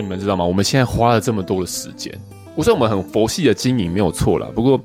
你们知道吗？我们现在花了这么多的时间，我说我们很佛系的经营没有错啦。不过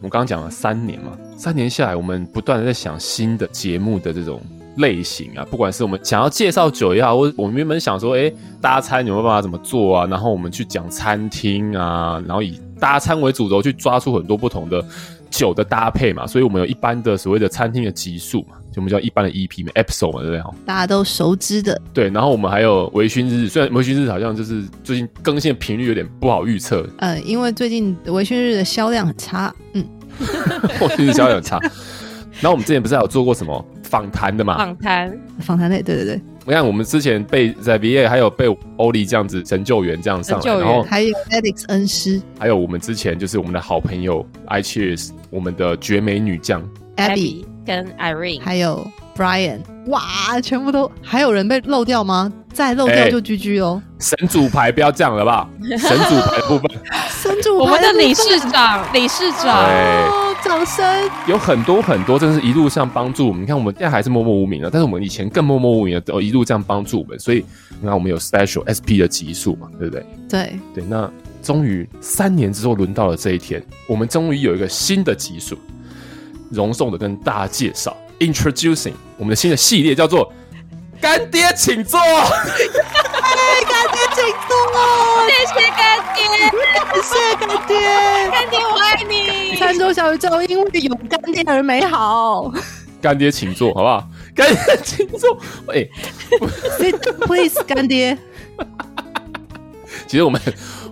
我刚刚讲了三年嘛，三年下来，我们不断的在想新的节目的这种类型啊，不管是我们想要介绍酒也好，我我们原本想说，哎，大餐有没有办法怎么做啊？然后我们去讲餐厅啊，然后以大餐为主轴去抓出很多不同的。酒的搭配嘛，所以我们有一般的所谓的餐厅的级数嘛，就我们叫一般的 EP 嘛，episode 嘛，对不对？大家都熟知的。对，然后我们还有微醺日，虽然微醺日好像就是最近更新的频率有点不好预测。呃，因为最近微醺日的销量很差，嗯，微醺日销量很差。然后我们之前不是还有做过什么访谈的嘛？访谈，访谈类，对对对。你看，我们之前被在 VA 还有被欧丽这样子神救援这样上来，然后还有 Alex 恩师，还有我们之前就是我们的好朋友 I Cheers，我们的绝美女将。Abby 跟 Irene，还有 Brian，哇，全部都还有人被漏掉吗？再漏掉就 GG 哦。神主牌不要这样了吧？神主牌部分，神主牌，我们的理事长，理事长。掌声有很多很多，真是一路上帮助我们。你看，我们现在还是默默无名的，但是我们以前更默默无名的，都一路这样帮助我们。所以，你看，我们有 special SP 的级数嘛，对不对？对对。那终于三年之后，轮到了这一天，我们终于有一个新的级数，隆重的跟大家介绍，introducing 我们的新的系列，叫做“干爹请坐”。干爹请坐，谢谢干爹，谢谢干爹，干爹我爱你。餐桌小宇宙因为有干爹而美好。干爹请坐，好不好？干爹请坐。哎，Sit please，干爹。其实我们。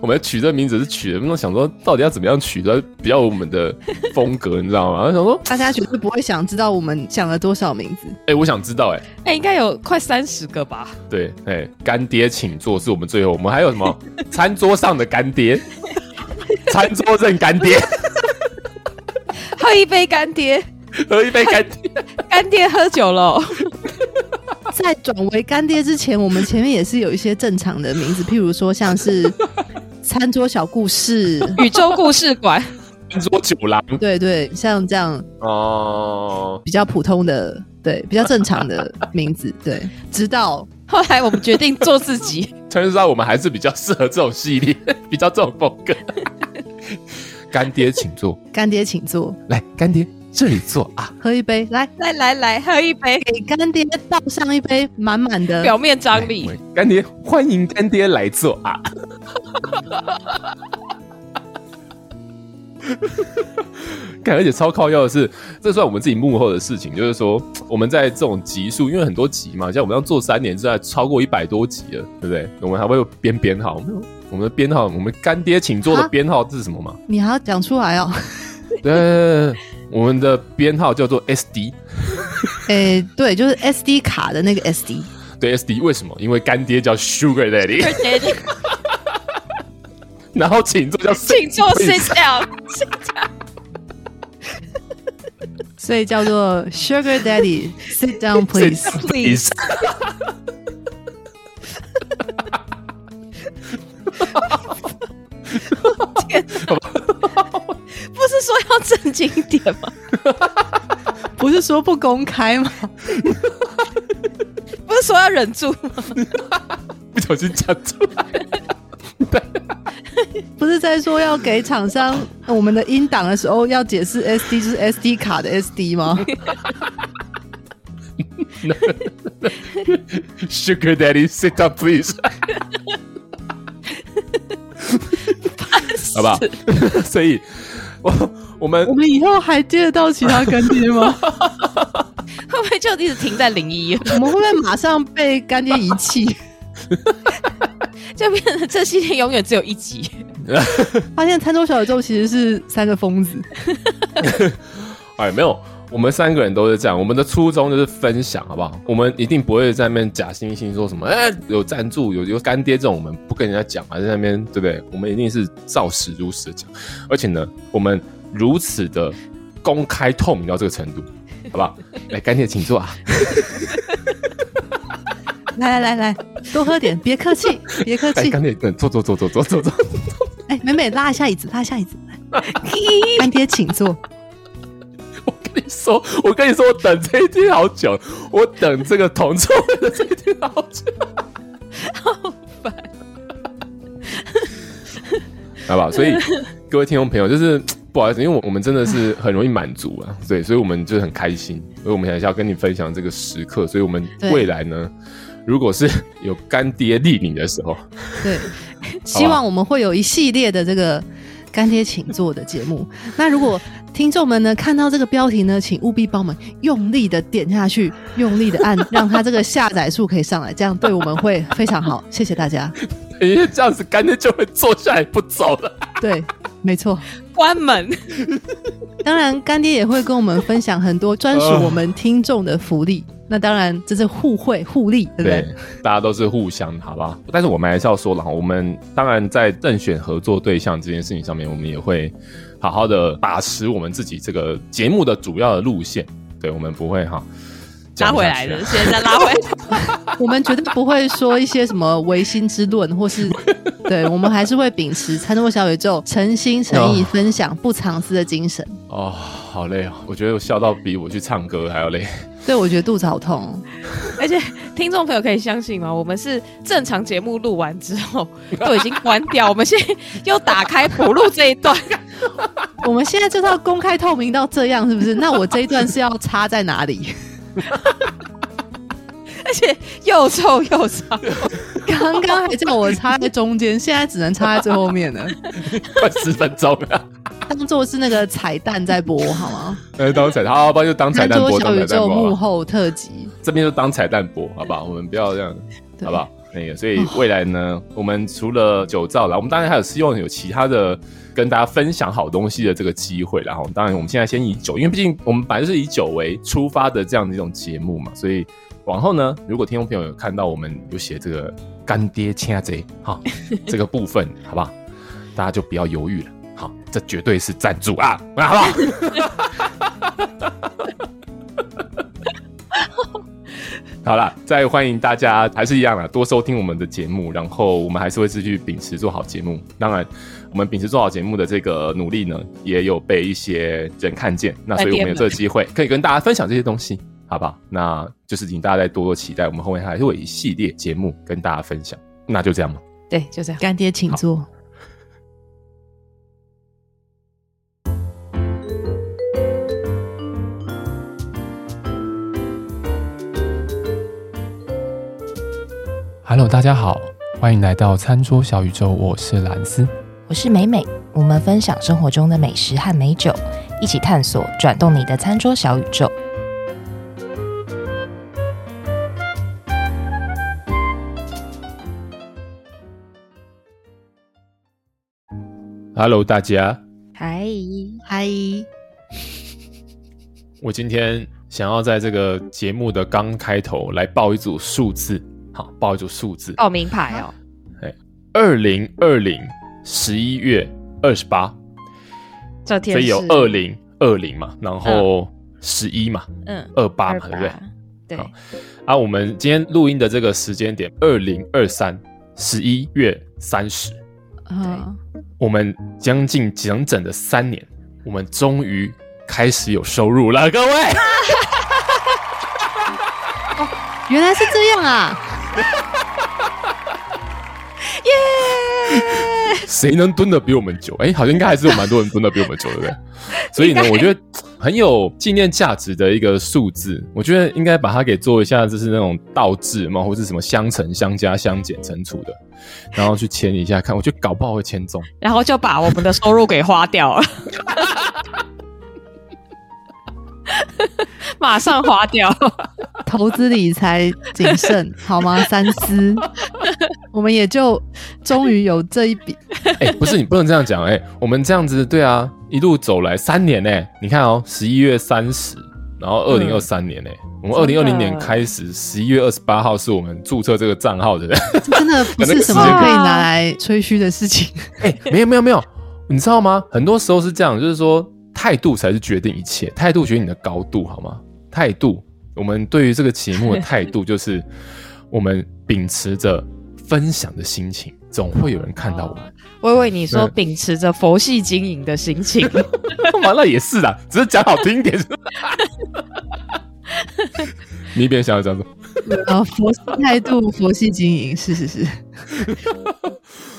我们取这名字是取的，我们想说到底要怎么样取的比较有我们的风格，你知道吗？我想说大家绝对不会想知道我们想了多少名字。哎、欸，我想知道、欸，哎，哎，应该有快三十个吧？对，哎、欸，干爹请坐是我们最后，我们还有什么？餐桌上的干爹，餐桌认干爹，喝一杯干爹，喝一杯干爹，干爹喝酒了。在转为干爹之前，我们前面也是有一些正常的名字，譬如说像是。餐桌小故事，宇宙故事馆，餐桌酒廊，对对，像这样。哦，比较普通的，对，比较正常的名字，对。直到后来我们决定做自己，才知道我们还是比较适合这种系列，比较这种风格。干爹请坐，干爹请坐，来，干爹这里坐啊，喝一杯，来来来来，喝一杯，给干爹倒上一杯满满的，表面张力。干爹，欢迎干爹来坐啊。看，而且超靠要的是，这算我们自己幕后的事情，就是说我们在这种集数，因为很多集嘛，像我们要做三年，现在超过一百多集了，对不对？我们还会有编编号，我们的编号，我们干爹请坐的编号这是什么吗？你还要讲出来哦。对，对，对，我们的编号叫做 SD。哎、欸，对，就是 SD 卡的那个 SD。对，SD 为什么？因为干爹叫 Sugar Daddy。然后请坐叫请坐 sit down，所以叫做 Sugar Daddy sit down please please。天哪，不是说要正经一点吗？不是说不公开吗？不是说要忍住吗？不小心讲出来。不是在说要给厂商我们的音档的时候要解释 SD 就是 SD 卡的 SD 吗？Sugar Daddy sit up please，好不好？所以，我我们我们以后还接得到其他干爹吗？会不会就一直停在零一？我们会不会马上被干爹遗弃？就变成这系列永远只有一集。发现餐桌小宇宙其实是三个疯子。哎，没有，我们三个人都是这样。我们的初衷就是分享，好不好？我们一定不会在那边假惺惺说什么，哎，有赞助，有有干爹这种，我们不跟人家讲啊，在那边对不对？我们一定是照实如实的讲。而且呢，我们如此的公开透明到这个程度，好不好？来，干爹请坐啊！来来来来，多喝点，别客气，别客气。干爹，坐坐坐坐坐坐坐。哎，美美拉一下椅子，拉一下椅子。干爹，请坐。你说，我跟你说，我等这一天好久，我等这个同桌的这一天好久，好烦。好不好？所以各位听众朋友，就是不好意思，因为我我们真的是很容易满足啊，对，所以我们就很开心，所以我们想要跟你分享这个时刻，所以我们未来呢，如果是有干爹莅临的时候，对，希望我们会有一系列的这个。干爹请坐的节目，那如果听众们呢看到这个标题呢，请务必帮我们用力的点下去，用力的按，让他这个下载数可以上来，这样对我们会非常好。谢谢大家。因为这样子干爹就会坐下来不走了。对，没错，关门。当然，干爹也会跟我们分享很多专属我们听众的福利。那当然，这是互惠互利，对不对？对，大家都是互相，好不好？但是我们还是要说了哈，我们当然在任选合作对象这件事情上面，我们也会好好的把持我们自己这个节目的主要的路线。对，我们不会哈拉回来的，现在拉回来。我们绝对不会说一些什么唯心之论，或是 对，我们还是会秉持餐桌小宇宙诚心诚意分享不藏私的精神。哦，好累哦，我觉得我笑到比我去唱歌还要累。对，我觉得肚子好痛，而且听众朋友可以相信吗？我们是正常节目录完之后 都已经关掉，我们现在又打开补录这一段。我们现在就是要公开透明到这样，是不是？那我这一段是要插在哪里？而且又臭又长，刚刚还叫我插在中间，现在只能插在最后面了，快十分钟了。当做是那个彩蛋在播好吗？呃，当彩蛋，好，不然就当彩蛋播。小宇宙幕后特辑，这边就当彩蛋播，好不好？我们不要这样，好不好？那个，所以未来呢，哦、我们除了酒造了，我们当然还有希望有其他的跟大家分享好东西的这个机会。然后，当然我们现在先以酒，因为毕竟我们本来就是以酒为出发的这样的一种节目嘛，所以往后呢，如果听众朋友有看到我们有写这个干爹请坐哈这个部分，好不好？大家就不要犹豫了。好，这绝对是赞助啊，好不好？好了，再欢迎大家，还是一样啦，多收听我们的节目，然后我们还是会继续秉持做好节目。当然，我们秉持做好节目的这个努力呢，也有被一些人看见，那所以我们有这个机会可以跟大家分享这些东西，好不好？那就是请大家再多多期待，我们后面还是会有一系列节目跟大家分享。那就这样吧，对，就这样，干爹请坐。Hello，大家好，欢迎来到餐桌小宇宙。我是蓝斯，我是美美。我们分享生活中的美食和美酒，一起探索转动你的餐桌小宇宙。Hello，大家，嗨嗨。我今天想要在这个节目的刚开头来报一组数字。好，报一组数字，报名牌哦。哎，二零二零十一月二十八，这天所以有二零二零嘛，然后十一嘛，嗯，二八嘛，对不对？对。啊，我们今天录音的这个时间点，二零二三十一月三十，啊，我们将近整整的三年，我们终于开始有收入了，各位。哦，原来是这样啊！耶！谁能蹲的比我们久？哎、欸，好像应该还是有蛮多人蹲的比我们久，对不对？所以呢，我觉得很有纪念价值的一个数字，我觉得应该把它给做一下，就是那种倒置嘛，或是什么相乘、相加、相减、乘除的，然后去签一下看，我觉得搞不好会签中，然后就把我们的收入给花掉了。马上花掉，投资理财谨慎，好吗？三思，我们也就终于有这一笔。哎、欸，不是你不能这样讲，哎、欸，我们这样子，对啊，一路走来三年呢、欸，你看哦，十一月三十，然后二零二三年呢、欸，嗯、我们二零二零年开始，十一月二十八号是我们注册这个账号的，真的不是什么可以拿来吹嘘的事情。哎、欸，没有没有没有，你知道吗？很多时候是这样，就是说。态度才是决定一切，态度决定你的高度，好吗？态度，我们对于这个节目的态度就是，我们秉持着分享的心情，总会有人看到我们。我以为你说秉持着佛系经营的心情，完了也是啦，只是讲好听一点。你一边想要讲什么？啊，佛系态度，佛系经营，是是是。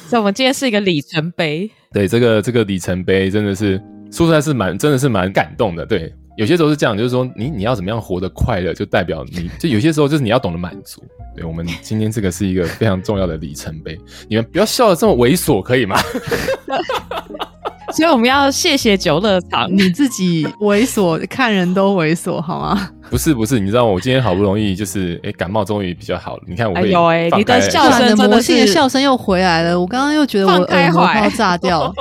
所以，我们今天是一个里程碑。对，这个这个里程碑真的是说出来是蛮真的是蛮感动的。对，有些时候是这样，就是说你你要怎么样活得快乐，就代表你就有些时候就是你要懂得满足。对，我们今天这个是一个非常重要的里程碑，你们不要笑得这么猥琐，可以吗？所以我们要谢谢酒乐场，你自己猥琐，看人都猥琐，好吗？不是不是，你知道我今天好不容易就是哎、欸、感冒终于比较好了，你看我会有哎，你的笑声的魔性的笑声又回来了，我刚刚又觉得我耳膜要炸掉，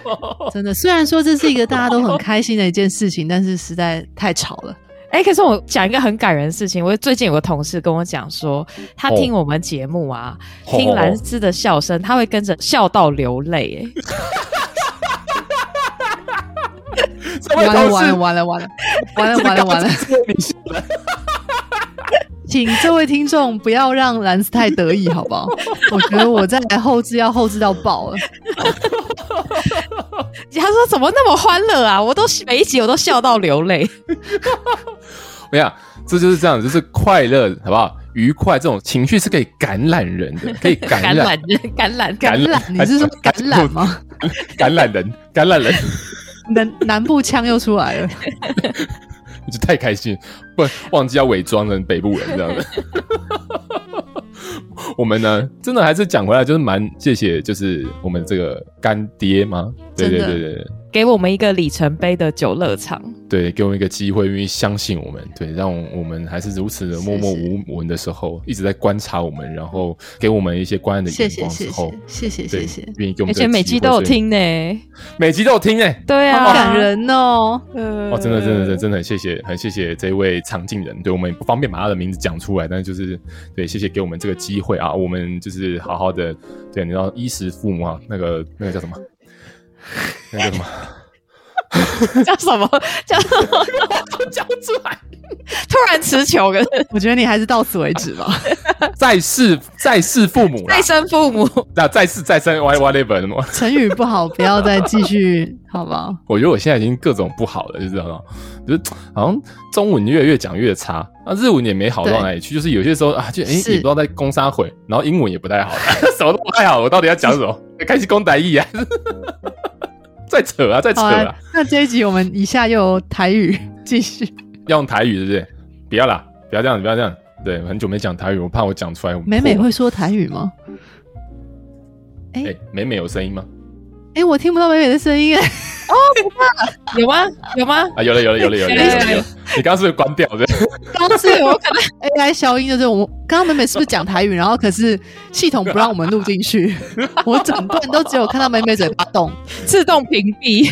真的。虽然说这是一个大家都很开心的一件事情，但是实在太吵了。哎、欸，可是我讲一个很感人的事情，我最近有个同事跟我讲说，他听我们节目啊，哦、听兰芝的笑声，他会跟着笑到流泪，哎。完了完了完了完了完了完了完了！请这位听众不要让兰斯太得意，好不好？我觉得我在后置要后置到爆了。他说怎么那么欢乐啊？我都每一集我都笑到流泪。我想，这就是这样，就是快乐，好不好？愉快这种情绪是可以感染人的，可以感染人，感染感染。你是说感染吗？感染人，感染人。南南部腔又出来了，你就太开心，不忘记要伪装成北部人这样的。我们呢，真的还是讲回来，就是蛮谢谢，就是我们这个干爹吗？对对对对。给我们一个里程碑的酒乐场，对，给我们一个机会，愿意相信我们，对，让我们还是如此的默默无闻的时候，一直在观察我们，然后给我们一些关爱的眼光之后，谢谢谢谢，愿意给我们，而且每集都有听呢，每集都有听呢，对啊，好感人哦，哦，真的真的真的真的很谢谢，很谢谢这位藏镜人，对我们也不方便把他的名字讲出来，但是就是对，谢谢给我们这个机会啊，我们就是好好的，对，你知道衣食父母啊，那个那个叫什么？那个 叫什么？叫什么？叫什么？叫出来。突然词穷了。我觉得你还是到此为止吧。再世再世父母，再生父母。那再世再生 whatever？成语不好，不要再继续，好不好？我觉得我现在已经各种不好了，就知道吗？就是好像中文越越讲越差，啊，日文也没好到哪里去。就是有些时候啊，就哎，也不知道在攻啥毁，然后英文也不太好，什么都不太好。我到底要讲什么？开始攻台语啊？再扯啊，再扯啊！那这一集我们以下又有台语继续，要用台语对不对？不要啦，不要这样，不要这样。对，很久没讲台语，我怕我讲出来。美美会说台语吗？哎、欸，美美有声音吗？哎、欸，我听不到美美的声音哎。哦，不怕，有吗？有吗？啊，有了，有了，有了，有了，有了。你刚刚是不是关掉的？刚刚是我可能 AI 消音，就是我们刚刚美美是不是讲台语？然后可是系统不让我们录进去，我整段都只有看到美美嘴巴动，自动屏蔽。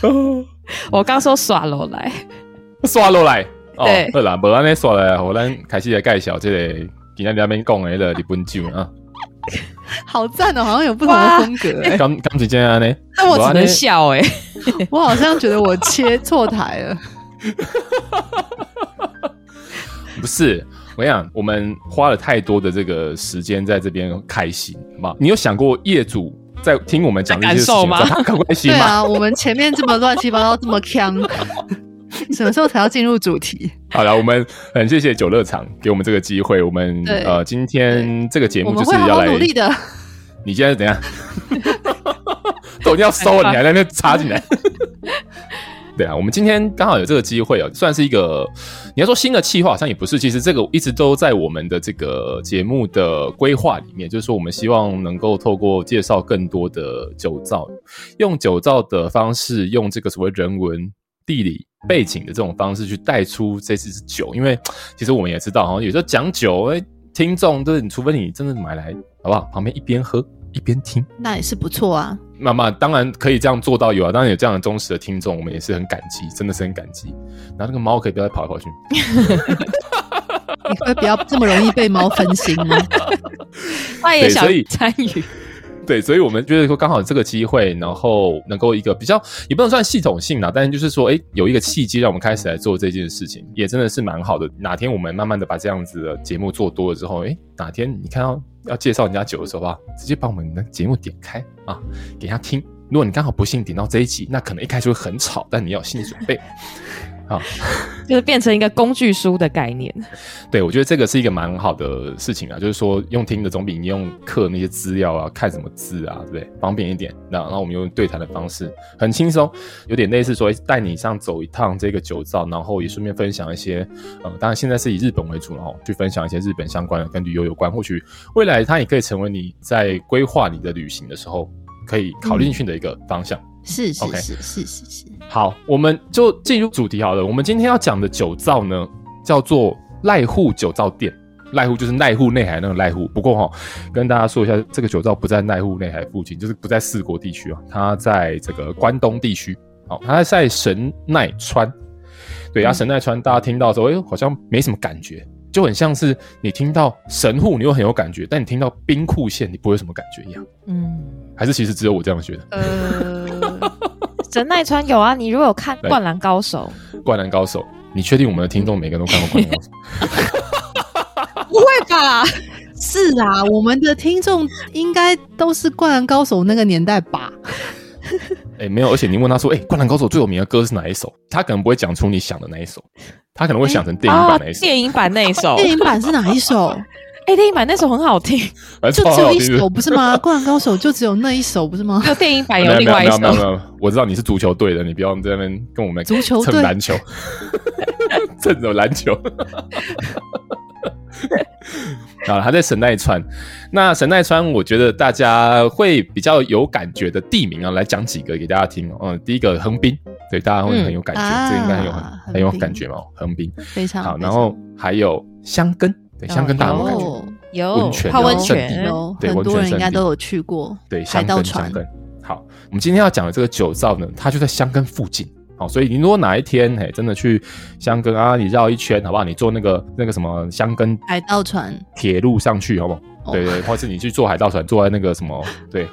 我刚说耍落来，耍落来。对，好啦，无安尼耍来，我咱开始来介绍这个今天两边讲的那个日本酒啊。好赞哦，好像有不同的风格哎。刚刚是这样呢？那我只能笑哎。我好像觉得我切错台了。不是，我跟你讲，我们花了太多的这个时间在这边开心，好吗？你有想过业主在听我们讲这些事情吗？他开心吗？对啊，我们前面这么乱七八糟，这么呛。什么时候才要进入主题？好了，我们很谢谢九乐场给我们这个机会。我们呃，今天这个节目就是要来努力的。你现在是怎样？都要收了，你还在那插进来？对啊，我们今天刚好有这个机会啊，算是一个你要说新的企划，好像也不是。其实这个一直都在我们的这个节目的规划里面，就是说我们希望能够透过介绍更多的酒造，用酒造的方式，用这个所谓人文。地理背景的这种方式去带出这支酒，因为其实我们也知道，哈，有时候讲酒，哎，听众就是，你除非你真的买来，好不好？旁边一边喝一边听，那也是不错啊。那么当然可以这样做到有啊，当然有这样的忠实的听众，我们也是很感激，真的是很感激。然后那个猫可以不要再跑来跑去，你会不要这么容易被猫分心吗？他也想参与。对，所以我们觉得说刚好这个机会，然后能够一个比较也不能算系统性啦，但是就是说，哎，有一个契机让我们开始来做这件事情，也真的是蛮好的。哪天我们慢慢的把这样子的节目做多了之后，哎，哪天你看到要介绍人家酒的时候啊，直接把我们的节目点开啊，给他听。如果你刚好不幸点到这一集，那可能一开始会很吵，但你要有心理准备。好，就是变成一个工具书的概念。对，我觉得这个是一个蛮好的事情啊，就是说用听的总比你用刻那些资料啊、看什么字啊，对不对？方便一点。那然后我们用对谈的方式，很轻松，有点类似说带你上走一趟这个酒造，然后也顺便分享一些，呃，当然现在是以日本为主，然后去分享一些日本相关的跟旅游有关，或许未来它也可以成为你在规划你的旅行的时候可以考虑进去的一个方向。嗯是是是是是是。好，我们就进入主题好了。我们今天要讲的酒造呢，叫做濑户酒造店。濑户就是濑户内海那个濑户。不过哈、哦，跟大家说一下，这个酒造不在濑户内海附近，就是不在四国地区啊，它在这个关东地区。好，它在神奈川。对啊，神奈川大家听到之后，哎，好像没什么感觉，就很像是你听到神户，你又很有感觉，但你听到兵库县，你不会有什么感觉一样。嗯，还是其实只有我这样觉得。呃。神奈川有啊，你如果有看《灌篮高手》，《灌篮高手》，你确定我们的听众每个人都看过《灌篮高手》？不会吧？是啊，我们的听众应该都是《灌篮高手》那个年代吧？哎、欸，没有，而且你问他说：“哎、欸，《灌篮高手》最有名的歌是哪一首？”他可能不会讲出你想的那一首，他可能会想成电影版那一首。电影版那一首，电影版是哪一首？哎，电影版那首很好听，就只有一首不是吗？《灌篮高手》就只有那一首不是吗？有电影版有另外一首。没有没有没有，我知道你是足球队的，你不要在那边跟我们足球蹭篮球，蹭着篮球。啊，他在神奈川。那神奈川，我觉得大家会比较有感觉的地名啊，来讲几个给大家听。嗯，第一个横滨，对，大家会很有感觉，这应该很有很很有感觉嘛。横滨非常好，然后还有香根。对，箱根大家有感觉，有温泉泡温泉，对很多人应该都有去过。对，香根香根。好，我们今天要讲的这个酒造呢，它就在香根附近。好，所以你如果哪一天嘿真的去香根啊，你绕一圈好不好？你坐那个那个什么香根海盗船铁路上去好不好？对对，或是你去坐海盗船，坐在那个什么对，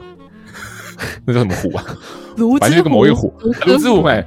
那叫什么虎啊？反正那个某一个湖，芦之湖哎。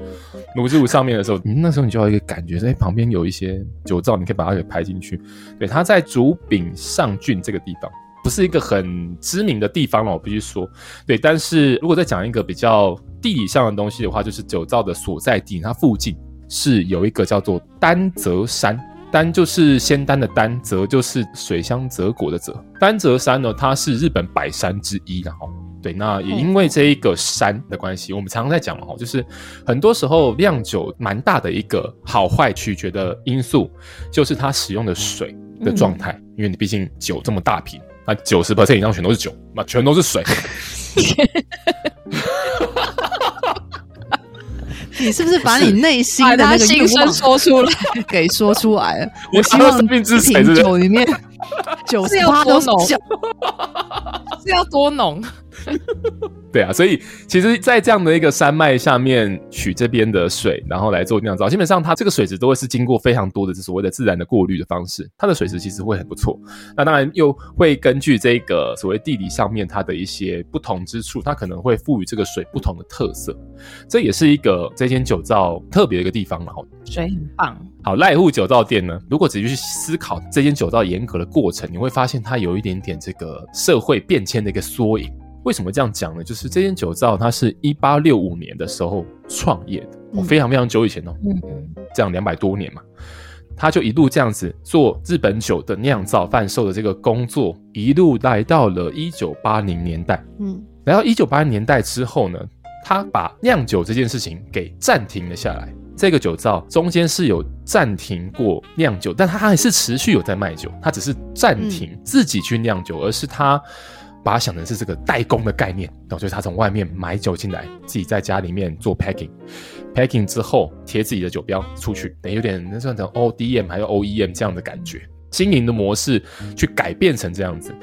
芦之湖上面的时候，嗯，那时候你就要一个感觉，哎，旁边有一些酒造，你可以把它给排进去。对，它在竹柄上郡这个地方，不是一个很知名的地方了，我必须说。对，但是如果再讲一个比较地理上的东西的话，就是酒造的所在地，它附近是有一个叫做丹泽山，丹就是仙丹的丹，泽就是水乡泽国的泽。丹泽山呢，它是日本百山之一，然后。对，那也因为这一个山的关系，嗯、我们常常在讲嘛，哈，就是很多时候酿酒蛮大的一个好坏取决的因素，就是它使用的水的状态。嗯、因为你毕竟酒这么大瓶，那九十 percent 以上全都是酒，那全都是水。你是不是把你内心的那个心声说出来，给说出来了？我希望这瓶酒里面酒是要多浓，是要多浓。对啊，所以其实，在这样的一个山脉下面取这边的水，然后来做酿造，基本上它这个水质都会是经过非常多的这所谓的自然的过滤的方式，它的水质其实会很不错。那当然又会根据这个所谓地理上面它的一些不同之处，它可能会赋予这个水不同的特色。这也是一个这间酒造特别的一个地方。然后水很棒。好，濑户酒造店呢，如果仔细去思考这间酒造严格的过程，你会发现它有一点点这个社会变迁的一个缩影。为什么这样讲呢？就是这间酒造，它是一八六五年的时候创业的，哦，非常非常久以前哦，嗯，这样两百多年嘛，他就一路这样子做日本酒的酿造贩售的这个工作，一路来到了一九八零年代，嗯，来到一九八零年代之后呢，他把酿酒这件事情给暂停了下来。这个酒造中间是有暂停过酿酒，但他还是持续有在卖酒，他只是暂停自己去酿酒，而是他。把它想成是这个代工的概念，然后就是他从外面买酒进来，自己在家里面做 packing，packing 之后贴自己的酒标出去，等于有点那算成 ODM 还有 OEM 这样的感觉，经营的模式去改变成这样子。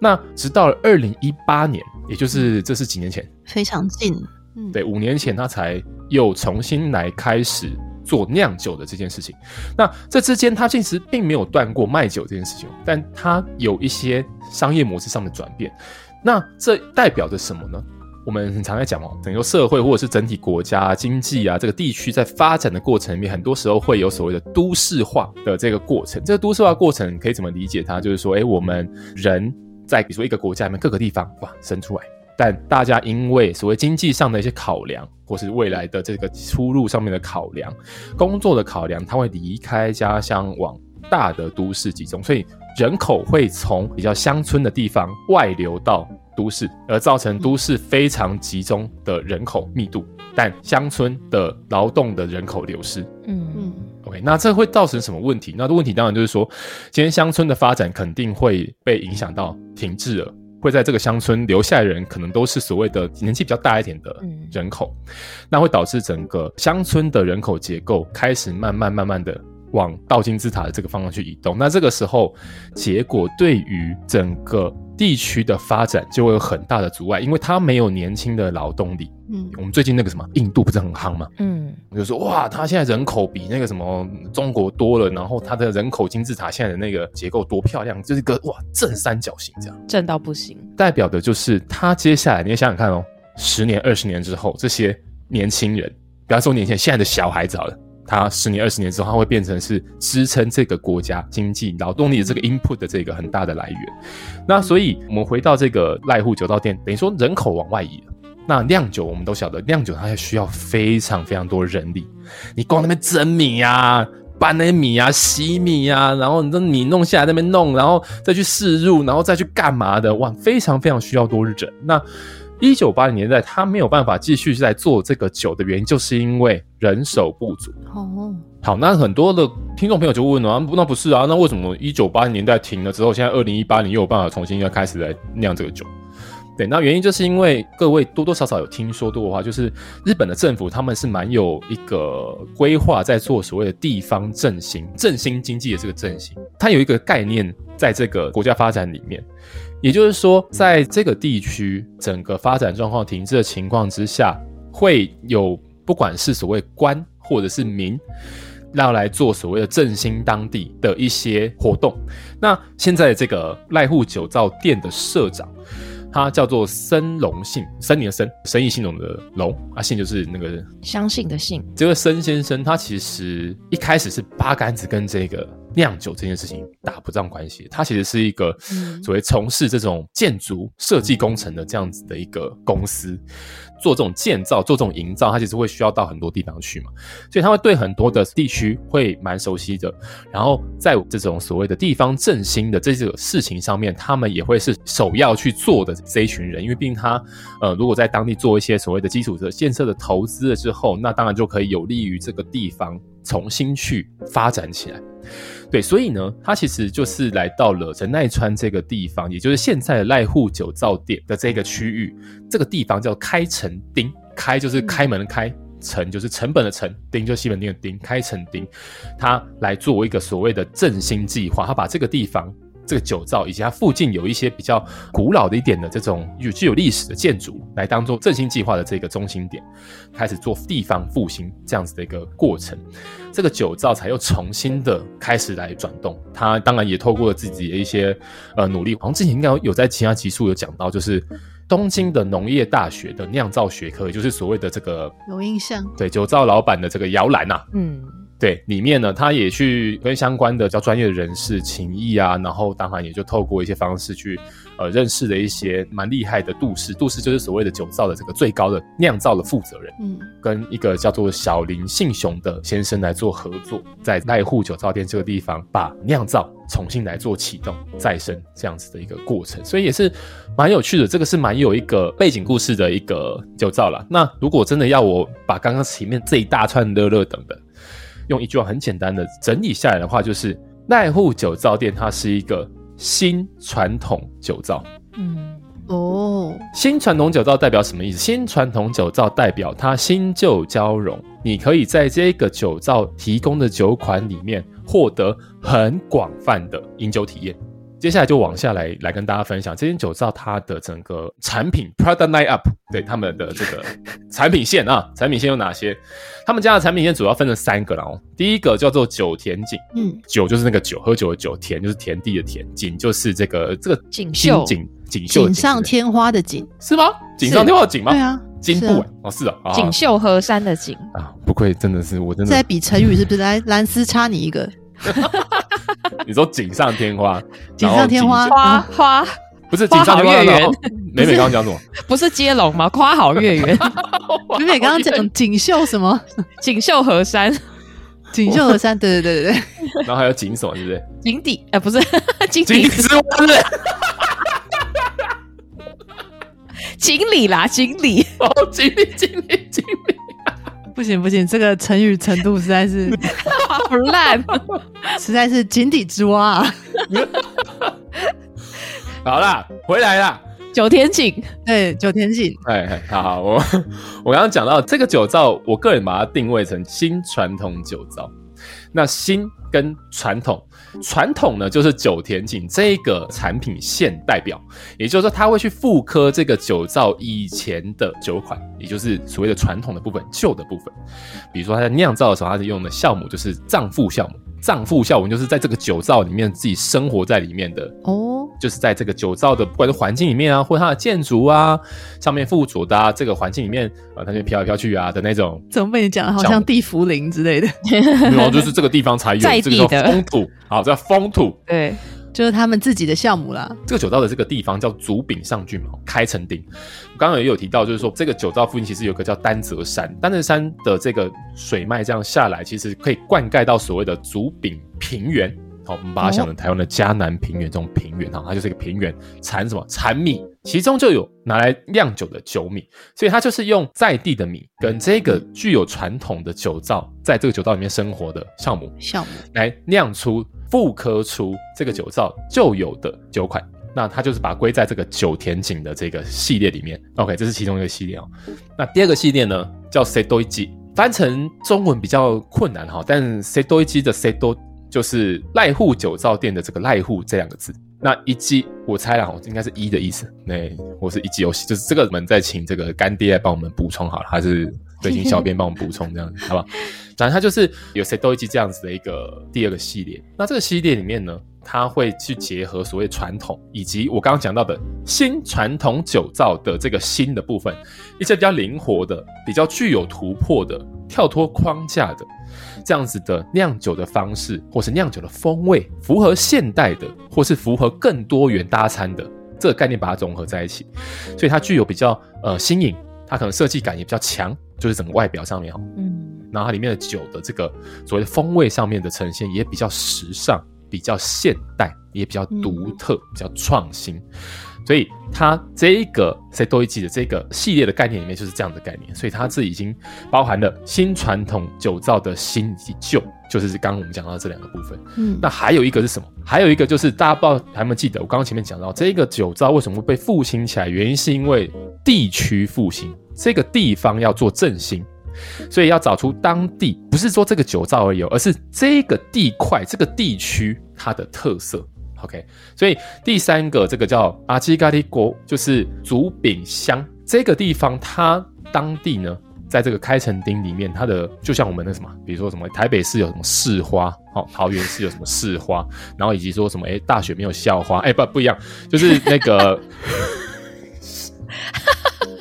那直到二零一八年，也就是这是几年前，非常近，嗯，对，五年前他才又重新来开始。做酿酒的这件事情，那这之间他其实并没有断过卖酒这件事情，但他有一些商业模式上的转变。那这代表着什么呢？我们很常在讲哦，整个社会或者是整体国家经济啊，这个地区在发展的过程里面，很多时候会有所谓的都市化的这个过程。这个都市化过程可以怎么理解它？就是说，哎，我们人在比如说一个国家里面各个地方哇生出来，但大家因为所谓经济上的一些考量，或是未来的这个出路上面的考量、工作的考量，他会离开家乡往大的都市集中，所以人口会从比较乡村的地方外流到都市，而造成都市非常集中的人口密度，但乡村的劳动的人口流失。嗯嗯，OK，那这会造成什么问题？那这问题当然就是说，今天乡村的发展肯定会被影响到停滞了。会在这个乡村留下来的人，可能都是所谓的年纪比较大一点的人口，嗯、那会导致整个乡村的人口结构开始慢慢慢慢的往倒金字塔的这个方向去移动。那这个时候，结果对于整个地区的发展就会有很大的阻碍，因为它没有年轻的劳动力。嗯，我们最近那个什么印度不是很夯吗？嗯，我就说哇，它现在人口比那个什么中国多了，然后它的人口金字塔现在的那个结构多漂亮，就是一个哇正三角形这样，正到不行。代表的就是它接下来，你也想想看哦，十年、二十年之后，这些年轻人，不要说年轻人现在的小孩子好了，他十年、二十年之后，它会变成是支撑这个国家经济劳动力的这个 input 的这个很大的来源。那所以，我们回到这个濑户酒造店，等于说人口往外移了。那酿酒我们都晓得，酿酒它还需要非常非常多人力。你光那边蒸米呀、啊、搬那些米呀、啊、洗米呀、啊，然后你这米弄下来那边弄，然后再去试入，然后再去干嘛的？哇，非常非常需要多人。那一九八零年代他没有办法继续在做这个酒的原因，就是因为人手不足。哦，好，那很多的听众朋友就问了啊，那不是啊，那为什么一九八零年代停了之后，现在二零一八年又有办法重新要开始来酿这个酒？对，那原因就是因为各位多多少少有听说过的话，就是日本的政府他们是蛮有一个规划，在做所谓的地方振兴、振兴经济的这个振兴。它有一个概念，在这个国家发展里面，也就是说，在这个地区整个发展状况停滞的情况之下，会有不管是所谓官或者是民，要来做所谓的振兴当地的一些活动。那现在这个濑户酒造店的社长。他叫做森隆信，森林的森，生意兴隆的隆啊，信就是那个相信的信。这个森先生，他其实一开始是八竿子跟这个酿酒这件事情打不上关系。他其实是一个所谓从事这种建筑设计工程的这样子的一个公司。做这种建造、做这种营造，它其实会需要到很多地方去嘛，所以他会对很多的地区会蛮熟悉的。然后在这种所谓的地方振兴的这个事情上面，他们也会是首要去做的这一群人，因为毕竟他呃，如果在当地做一些所谓的基础的建设的投资了之后，那当然就可以有利于这个地方重新去发展起来。对，所以呢，他其实就是来到了神奈川这个地方，也就是现在的濑户酒造店的这个区域。这个地方叫开城町，开就是开门的开，城就是成本的城，町就是西门町的町，开城町。他来作为一个所谓的振兴计划，他把这个地方。这个酒造以及它附近有一些比较古老的一点的这种有具有历史的建筑，来当做振兴计划的这个中心点，开始做地方复兴这样子的一个过程，这个酒造才又重新的开始来转动。它当然也透过了自己的一些呃努力，好像之前应该有在其他集数有讲到，就是东京的农业大学的酿造学科，也就是所谓的这个有印象，对酒造老板的这个摇篮呐，嗯。对，里面呢，他也去跟相关的比较专业的人士情谊啊，然后当然也就透过一些方式去，呃，认识了一些蛮厉害的杜氏，杜氏就是所谓的酒造的这个最高的酿造的负责人，嗯，跟一个叫做小林信雄的先生来做合作，在濑户酒造店这个地方把酿造重新来做启动再生这样子的一个过程，所以也是蛮有趣的，这个是蛮有一个背景故事的一个酒造啦。那如果真的要我把刚刚前面这一大串乐乐等的。用一句话很简单的整理下来的话，就是奈户酒造店它是一个新传统酒造。嗯，哦，新传统酒造代表什么意思？新传统酒造代表它新旧交融，你可以在这个酒造提供的酒款里面获得很广泛的饮酒体验。接下来就往下来来跟大家分享这间酒造它的整个产品 product line up，对他们的这个产品线啊，产品线有哪些？他们家的产品线主要分成三个了哦。第一个叫做酒田井，嗯，酒就是那个酒，喝酒的酒，田就是田地的田，井就是这个这个锦绣锦锦绣锦上添花的锦是吗？锦上添花的锦吗？对啊，金布哦，是啊，锦绣河山的锦啊，不愧真的是我真的在比成语是不是？来，兰斯差你一个。你说锦上添花，锦上添花，花花不是锦上添花月圆。美美刚刚讲什么？不是接龙吗？夸好月圆。美美刚刚讲锦绣什么？锦绣河山。锦绣河山，对对对对对。然后还有锦什么，对不对？井底，哎、呃，不是井底之蛙。锦鲤啦，锦鲤。哦，锦鲤，锦鲤，锦鲤。不行不行，这个成语程度实在是 不烂，实在是井底之蛙、啊。好啦，回来啦。九天井，对，九天井。哎，好好，我我刚刚讲到这个酒造，我个人把它定位成新传统酒造。那新跟传统，传统呢就是九田井这个产品线代表，也就是说它会去复刻这个酒造以前的酒款，也就是所谓的传统的部分，旧的部分。比如说它在酿造的时候，它是用的酵母就是藏父酵母。藏父酵母就是在这个酒造里面自己生活在里面的哦，就是在这个酒造的不管是环境里面啊，或者它的建筑啊上面附着的、啊、这个环境里面啊，它就飘来飘去啊的那种。怎么被你讲的好像地茯苓之类的？没有，就是这个地方才有这个风土，好叫风土。对。就是他们自己的项目啦。这个酒造的这个地方叫祖丙上郡嘛，开城町。刚刚也有提到，就是说这个酒造附近其实有个叫丹泽山，丹泽山的这个水脉这样下来，其实可以灌溉到所谓的祖丙平原。好，我们把它想成台湾的嘉南平原这种平原，哈，它就是一个平原产什么产米，其中就有拿来酿酒的酒米，所以它就是用在地的米跟这个具有传统的酒造，在这个酒造里面生活的酵母，酵母来酿出。不科出这个酒造就有的酒款，那它就是把归在这个九田井的这个系列里面。OK，这是其中一个系列哦。那第二个系列呢，叫 Seto-ichi，翻成中文比较困难哈。但 Seto-ichi 的 Seto 就是濑户酒造店的这个濑户这两个字。那一季我猜啦，应该是一的意思。那我是一季游戏，就是这个我们再请这个干爹来帮我们补充好了，还是对请小编帮我们补充这样子，好不好？反正它就是有 Seto-ichi 这样子的一个第二个系列。那这个系列里面呢，它会去结合所谓传统以及我刚刚讲到的新传统酒造的这个新的部分，一些比较灵活的、比较具有突破的、跳脱框架的这样子的酿酒的方式，或是酿酒的风味，符合现代的，或是符合更多元搭餐的这个概念，把它融合在一起，所以它具有比较呃新颖，它可能设计感也比较强，就是整个外表上面嗯。然后它里面的酒的这个所谓的风味上面的呈现也比较时尚，比较现代，也比较独特，比较创新。所以它这一个 Seto-ichi 的这个系列的概念里面就是这样的概念。所以它这已经包含了新传统酒造的新以及旧，就是刚刚我们讲到这两个部分。嗯，那还有一个是什么？还有一个就是大家不知道还有没有记得，我刚刚前面讲到这个酒造为什么？会被复兴起来？原因是因为地区复兴，这个地方要做振兴。所以要找出当地，不是说这个酒造而已，而是这个地块、这个地区它的特色。OK，所以第三个这个叫阿基嘎利国，就是竹饼乡这个地方，它当地呢，在这个开城町里面，它的就像我们那什么，比如说什么台北市有什么市花，哦，桃园市有什么市花，然后以及说什么，哎，大学没有校花，哎，不不一样，就是那个。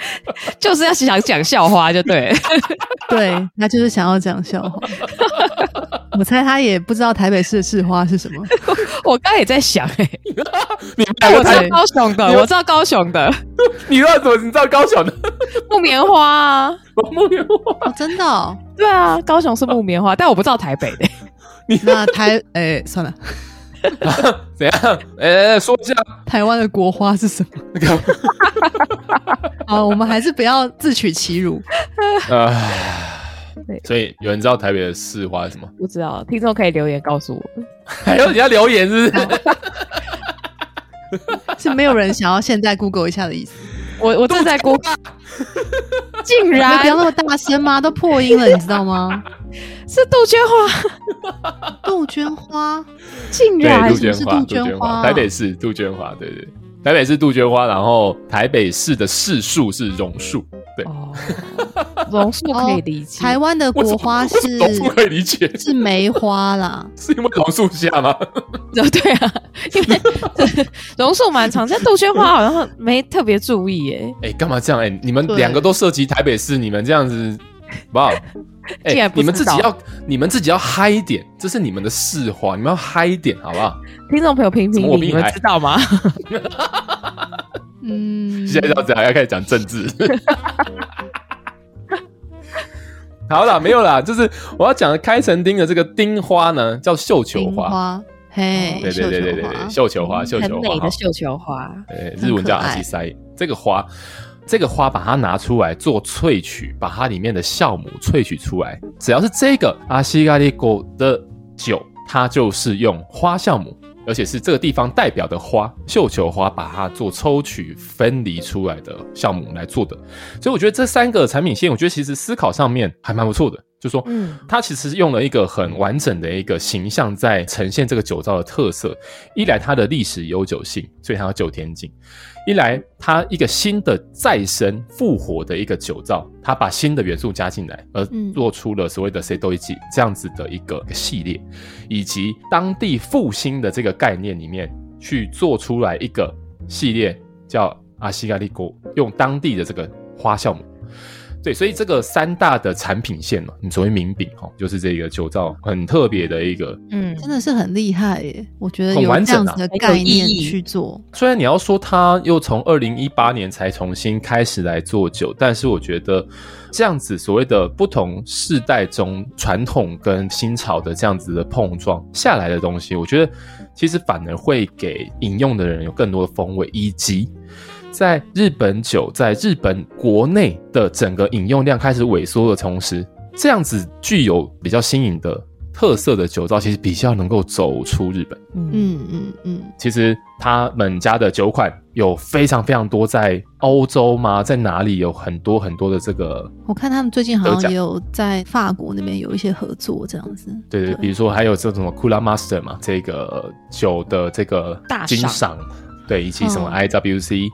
就是要想讲笑话就对，对，他就是想要讲笑话。我猜他也不知道台北市的市花是什么。我刚也在想、欸，哎，你我知道高雄的，我知道高雄的。你怎么你知道高雄的？木棉花啊，木棉花，哦、真的、哦？对啊，高雄是木棉花，但我不知道台北的、欸。你那台，哎、欸，算了。啊、怎样？哎、欸，说一下台湾的国花是什么？那个，好，我们还是不要自取其辱。啊，所以有人知道台北的市花是什么？不知道，听众可以留言告诉我。还有你要留言是不是？是没有人想要现在 Google 一下的意思。我我正在 Google，竟然不要那么大声吗？都破音了，你知道吗？是杜鹃花，杜鹃花，竟然是杜鹃花，台北市杜鹃花，对对，台北市杜鹃花，然后台北市的市树是榕树，对，榕树可以理解。台湾的国花是榕树可以理解，是梅花啦，是因为榕树下吗？对啊，因为 榕树蛮常见，杜鹃花好像没特别注意，哎，哎，干嘛这样？哎，你们两个都涉及台北市，你们这样子，哇。哎、欸，你们自己要你们自己要嗨一点，这是你们的市话，你们要嗨一点，好不好？听众朋友评评理，你们知道吗？嗯，现在要怎样？要开始讲政治。好啦，没有啦，就是我要讲的开成丁的这个丁花呢，叫绣球花。花，嘿，对对对对对，绣球花，绣球花，很美的绣球花。对，日文叫阿西塞。这个花，这个花把它拿出来做萃取，把它里面的酵母萃取出来。只要是这个阿西嘎利果的酒，它就是用花酵母。而且是这个地方代表的花，绣球花，把它做抽取分离出来的酵母来做的，所以我觉得这三个产品线，我觉得其实思考上面还蛮不错的，就说，嗯，它其实用了一个很完整的一个形象在呈现这个酒造的特色，一来它的历史悠久性，所以它叫九天井。一来，它一个新的再生复活的一个酒造，它把新的元素加进来，而做出了所谓的 Seitoichi 这样子的一个系列，以及当地复兴的这个概念里面去做出来一个系列，叫阿西咖喱果，用当地的这个花酵母。对，所以这个三大的产品线嘛，你所谓名饼哈，就是这个酒造很特别的一个，嗯，真的是很厉害耶。我觉得有这样子的概念去做。虽然你要说他又从二零一八年才重新开始来做酒，但是我觉得这样子所谓的不同世代中传统跟新潮的这样子的碰撞下来的东西，我觉得其实反而会给饮用的人有更多的风味，以及。在日本酒在日本国内的整个饮用量开始萎缩的同时，这样子具有比较新颖的特色的酒造，其实比较能够走出日本。嗯嗯嗯。其实他们家的酒款有非常非常多，在欧洲吗？在哪里有很多很多的这个？我看他们最近好像也有在法国那边有一些合作，这样子。对对，对，比如说还有这种 Cooler Master 嘛，这个酒的这个金赏。对，以及什么 IWC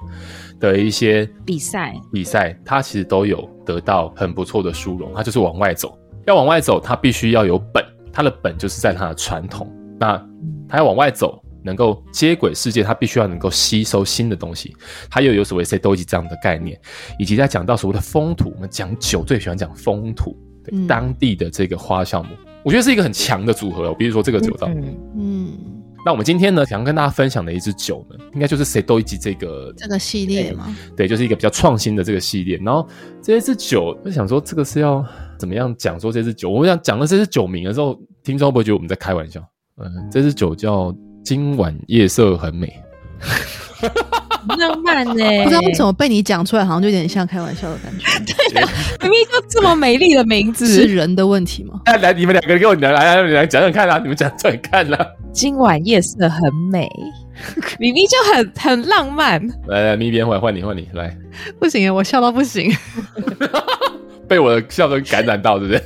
的一些比赛，比赛，它其实都有得到很不错的殊荣。它就是往外走，要往外走，它必须要有本，它的本就是在它的传统。那它要往外走，能够接轨世界，它必须要能够吸收新的东西。它又有所谓 Seitoichi 这样的概念，以及在讲到所谓的风土，我们讲酒最喜欢讲风土，对、嗯、当地的这个花酵母，我觉得是一个很强的组合哦。比如说这个酒造，嗯。嗯那我们今天呢，想要跟大家分享的一支酒呢，应该就是 Seitoichi 这个这个系列嘛？对，就是一个比较创新的这个系列。然后这一支酒，我想说这个是要怎么样讲说这支酒？我想讲的这支酒名的时候，听众会不会觉得我们在开玩笑？嗯，这支酒叫今晚夜色很美，浪漫呢？不知道为什么被你讲出来，好像就有点像开玩笑的感觉。对呀，明明就这么美丽的名字，是人的问题吗？来来，你们两个给我来来来讲讲看啦，你们讲讲看啦。今晚夜色很美，明明就很很浪漫。来来，咪边换换你换你来，不行，我笑到不行，被我的笑声感染到，对不对？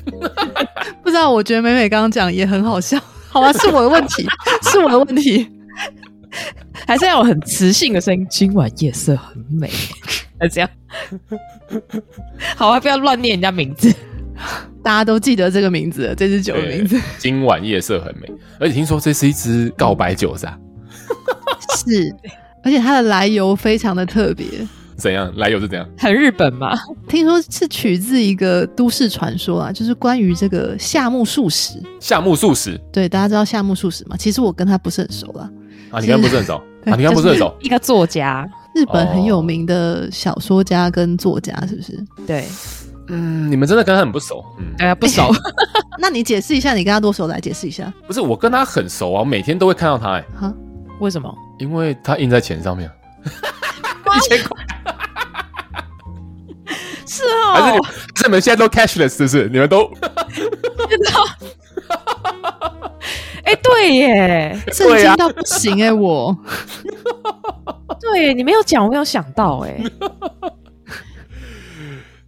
不知道，我觉得美美刚刚讲也很好笑。好吧，是我的问题，是我的问题，还是要有很磁性的声音。今晚夜色很美，那这样好啊，不要乱念人家名字。大家都记得这个名字，这支酒的名字。今晚夜色很美，而且听说这是一支告白酒，是吧？是，而且它的来由非常的特别。怎样？来由是怎样？很日本嘛？听说是取自一个都市传说啊，就是关于这个夏目漱石。夏目漱石，对，大家知道夏目漱石吗？其实我跟他不是很熟啦。啊，你跟他不是很熟？啊，你跟他不是很熟？一个作家，日本很有名的小说家跟作家，是不是？对。嗯，你们真的跟他很不熟？嗯，哎呀，不熟。那你解释一下，你跟他多熟？来解释一下。不是，我跟他很熟啊，我每天都会看到他。哎，哈？为什么？因为他印在钱上面，一千块。是哦。还是你们现在都 cashless，是不是？你们都。哎，对耶，震惊到不行哎，我。对，你没有讲，我没有想到哎。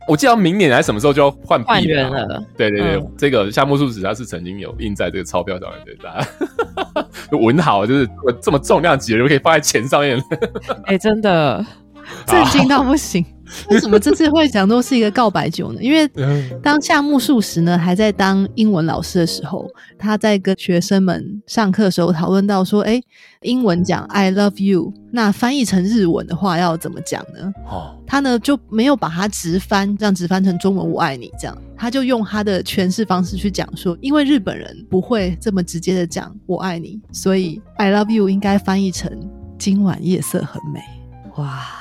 我记得明年还是什么时候就要换币人了。对对对，嗯、这个夏目漱石他是曾经有印在这个钞票上面，对吧？文豪就是这么重量级的人可以放在钱上面。哎、欸，真的 震惊到不行。为什么这次会讲都是一个告白酒呢？因为当夏目漱石呢还在当英文老师的时候，他在跟学生们上课的时候讨论到说：“哎，英文讲 I love you，那翻译成日文的话要怎么讲呢？”哦，他呢就没有把它直翻，这样直翻成中文“我爱你”这样，他就用他的诠释方式去讲说：“因为日本人不会这么直接的讲‘我爱你’，所以 I love you 应该翻译成‘今晚夜色很美’。”哇！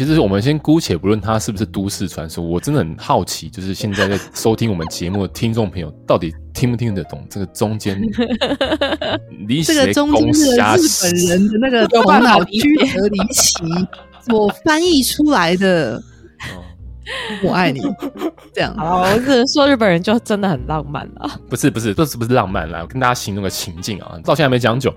其实我们先姑且不论它是不是都市传说，我真的很好奇，就是现在在收听我们节目的听众朋友，到底听不听得懂这个中间这个中间的日本人的那个头脑曲折离奇 我翻译出来的。我爱你，这样好，我只能说日本人就真的很浪漫了。不 是不是，这是不是浪漫啦？我跟大家形容个情境啊，到现在还没讲久，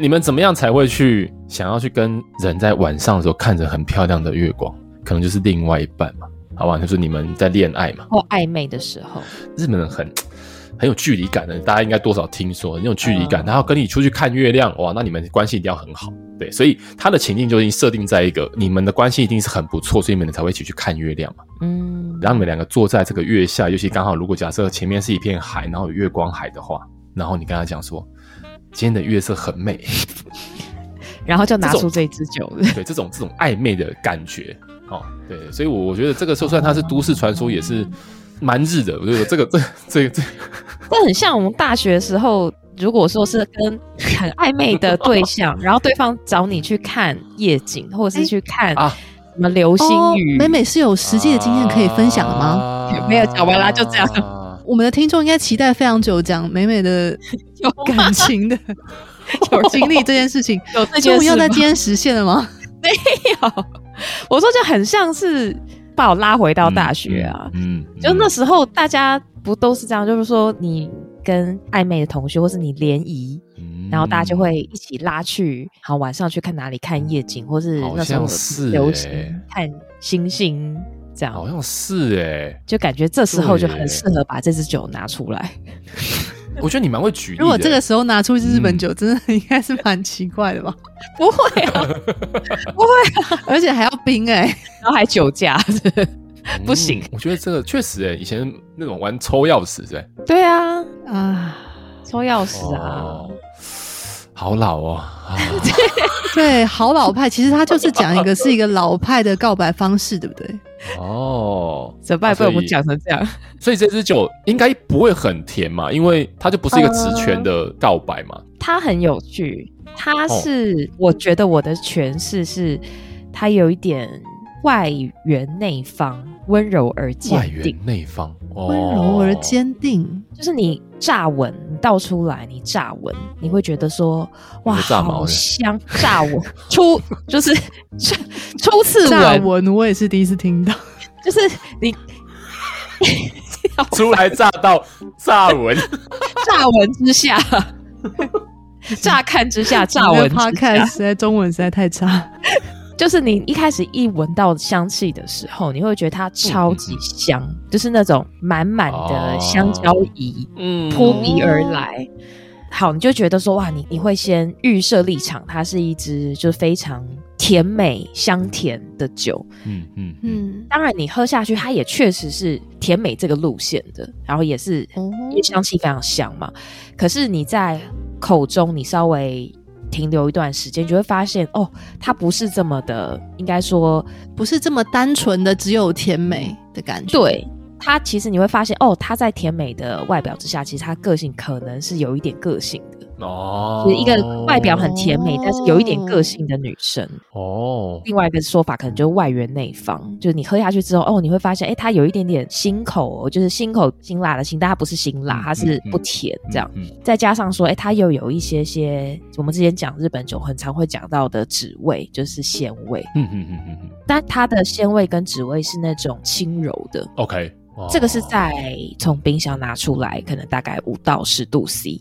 你们怎么样才会去想要去跟人在晚上的时候看着很漂亮的月光？可能就是另外一半嘛，好吧？就是你们在恋爱嘛，或暧昧的时候，日本人很。很有距离感的，大家应该多少听说很有距离感，然后跟你出去看月亮，哇，那你们关系一定要很好，对，所以他的情境就已经设定在一个你们的关系一定是很不错，所以你们才会一起去看月亮嘛，嗯，然后你们两个坐在这个月下，尤其刚好如果假设前面是一片海，然后有月光海的话，然后你跟他讲说今天的月色很美，然后就拿出这支酒，对，这种这种暧昧的感觉，哦，对，所以我我觉得这个就算它是都市传说，也是。蛮日的，我觉得这个这这个这，这很像我们大学的时候，如果说是跟很暧昧的对象，然后对方找你去看夜景，或者是去看什么流星雨，美美是有实际的经验可以分享的吗？啊、没有，讲完啦，就这样。啊、我们的听众应该期待非常久，讲美美的 有感情的 有经历这件事情，有这件事要在今天实现了吗？没有，我说就很像是。把我拉回到大学啊，嗯，就那时候大家不都是这样，就是说你跟暧昧的同学，或是你联谊，嗯、然后大家就会一起拉去，好晚上去看哪里看夜景，或是那时候流行看星星，这样。好像是哎、欸，就感觉这时候就很适合把这支酒拿出来。我觉得你蛮会举例的。如果这个时候拿出日本酒，嗯、真的应该是蛮奇怪的吧？不会啊，不会啊，而且还要冰哎、欸，然后还酒驾，不行、嗯。我觉得这个确实哎、欸，以前那种玩抽钥匙对。对啊。啊，抽钥匙啊、哦，好老哦。啊、对，好老派。其实他就是讲一个是一个老派的告白方式，对不对？哦，怎么办？被我们讲成这样，所以这支酒应该不会很甜嘛，因为它就不是一个直拳的告白嘛。它很有趣，它是我觉得我的诠释是，它有一点外圆内方，温柔而坚定。外圆内方，温柔而坚定，就是你乍闻倒出来，你乍闻你会觉得说，哇，好香！乍闻初就是 初次闻，我也是第一次听到，就是你初来乍到，乍闻，乍闻之下，乍看之下，乍闻他看实在中文实在太差。就是你一开始一闻到香气的时候，你会觉得它超级香，嗯、就是那种满满的香蕉叶，嗯，扑鼻而来。好，你就觉得说哇，你你会先预设立场，它是一支就是非常甜美香甜的酒。嗯嗯嗯。当然，你喝下去，它也确实是甜美这个路线的，然后也是因为香气非常香嘛。可是你在口中，你稍微。停留一段时间，就会发现哦，它不是这么的，应该说不是这么单纯的，只有甜美的感觉。对，他其实你会发现哦，他在甜美的外表之下，其实他个性可能是有一点个性的。哦，就是一个外表很甜美，哦、但是有一点个性的女生。哦，另外一个说法可能就是外圆内方，就是你喝下去之后，哦，你会发现，哎，它有一点点辛口，就是辛口辛辣的辛，但它不是辛辣，它是不甜这样。嗯嗯嗯、再加上说，哎，它又有一些些我们之前讲日本酒很常会讲到的酯味，就是鲜味。嗯嗯嗯嗯嗯。但它的鲜味跟酯味是那种轻柔的。OK，这个是在从冰箱拿出来，可能大概五到十度 C。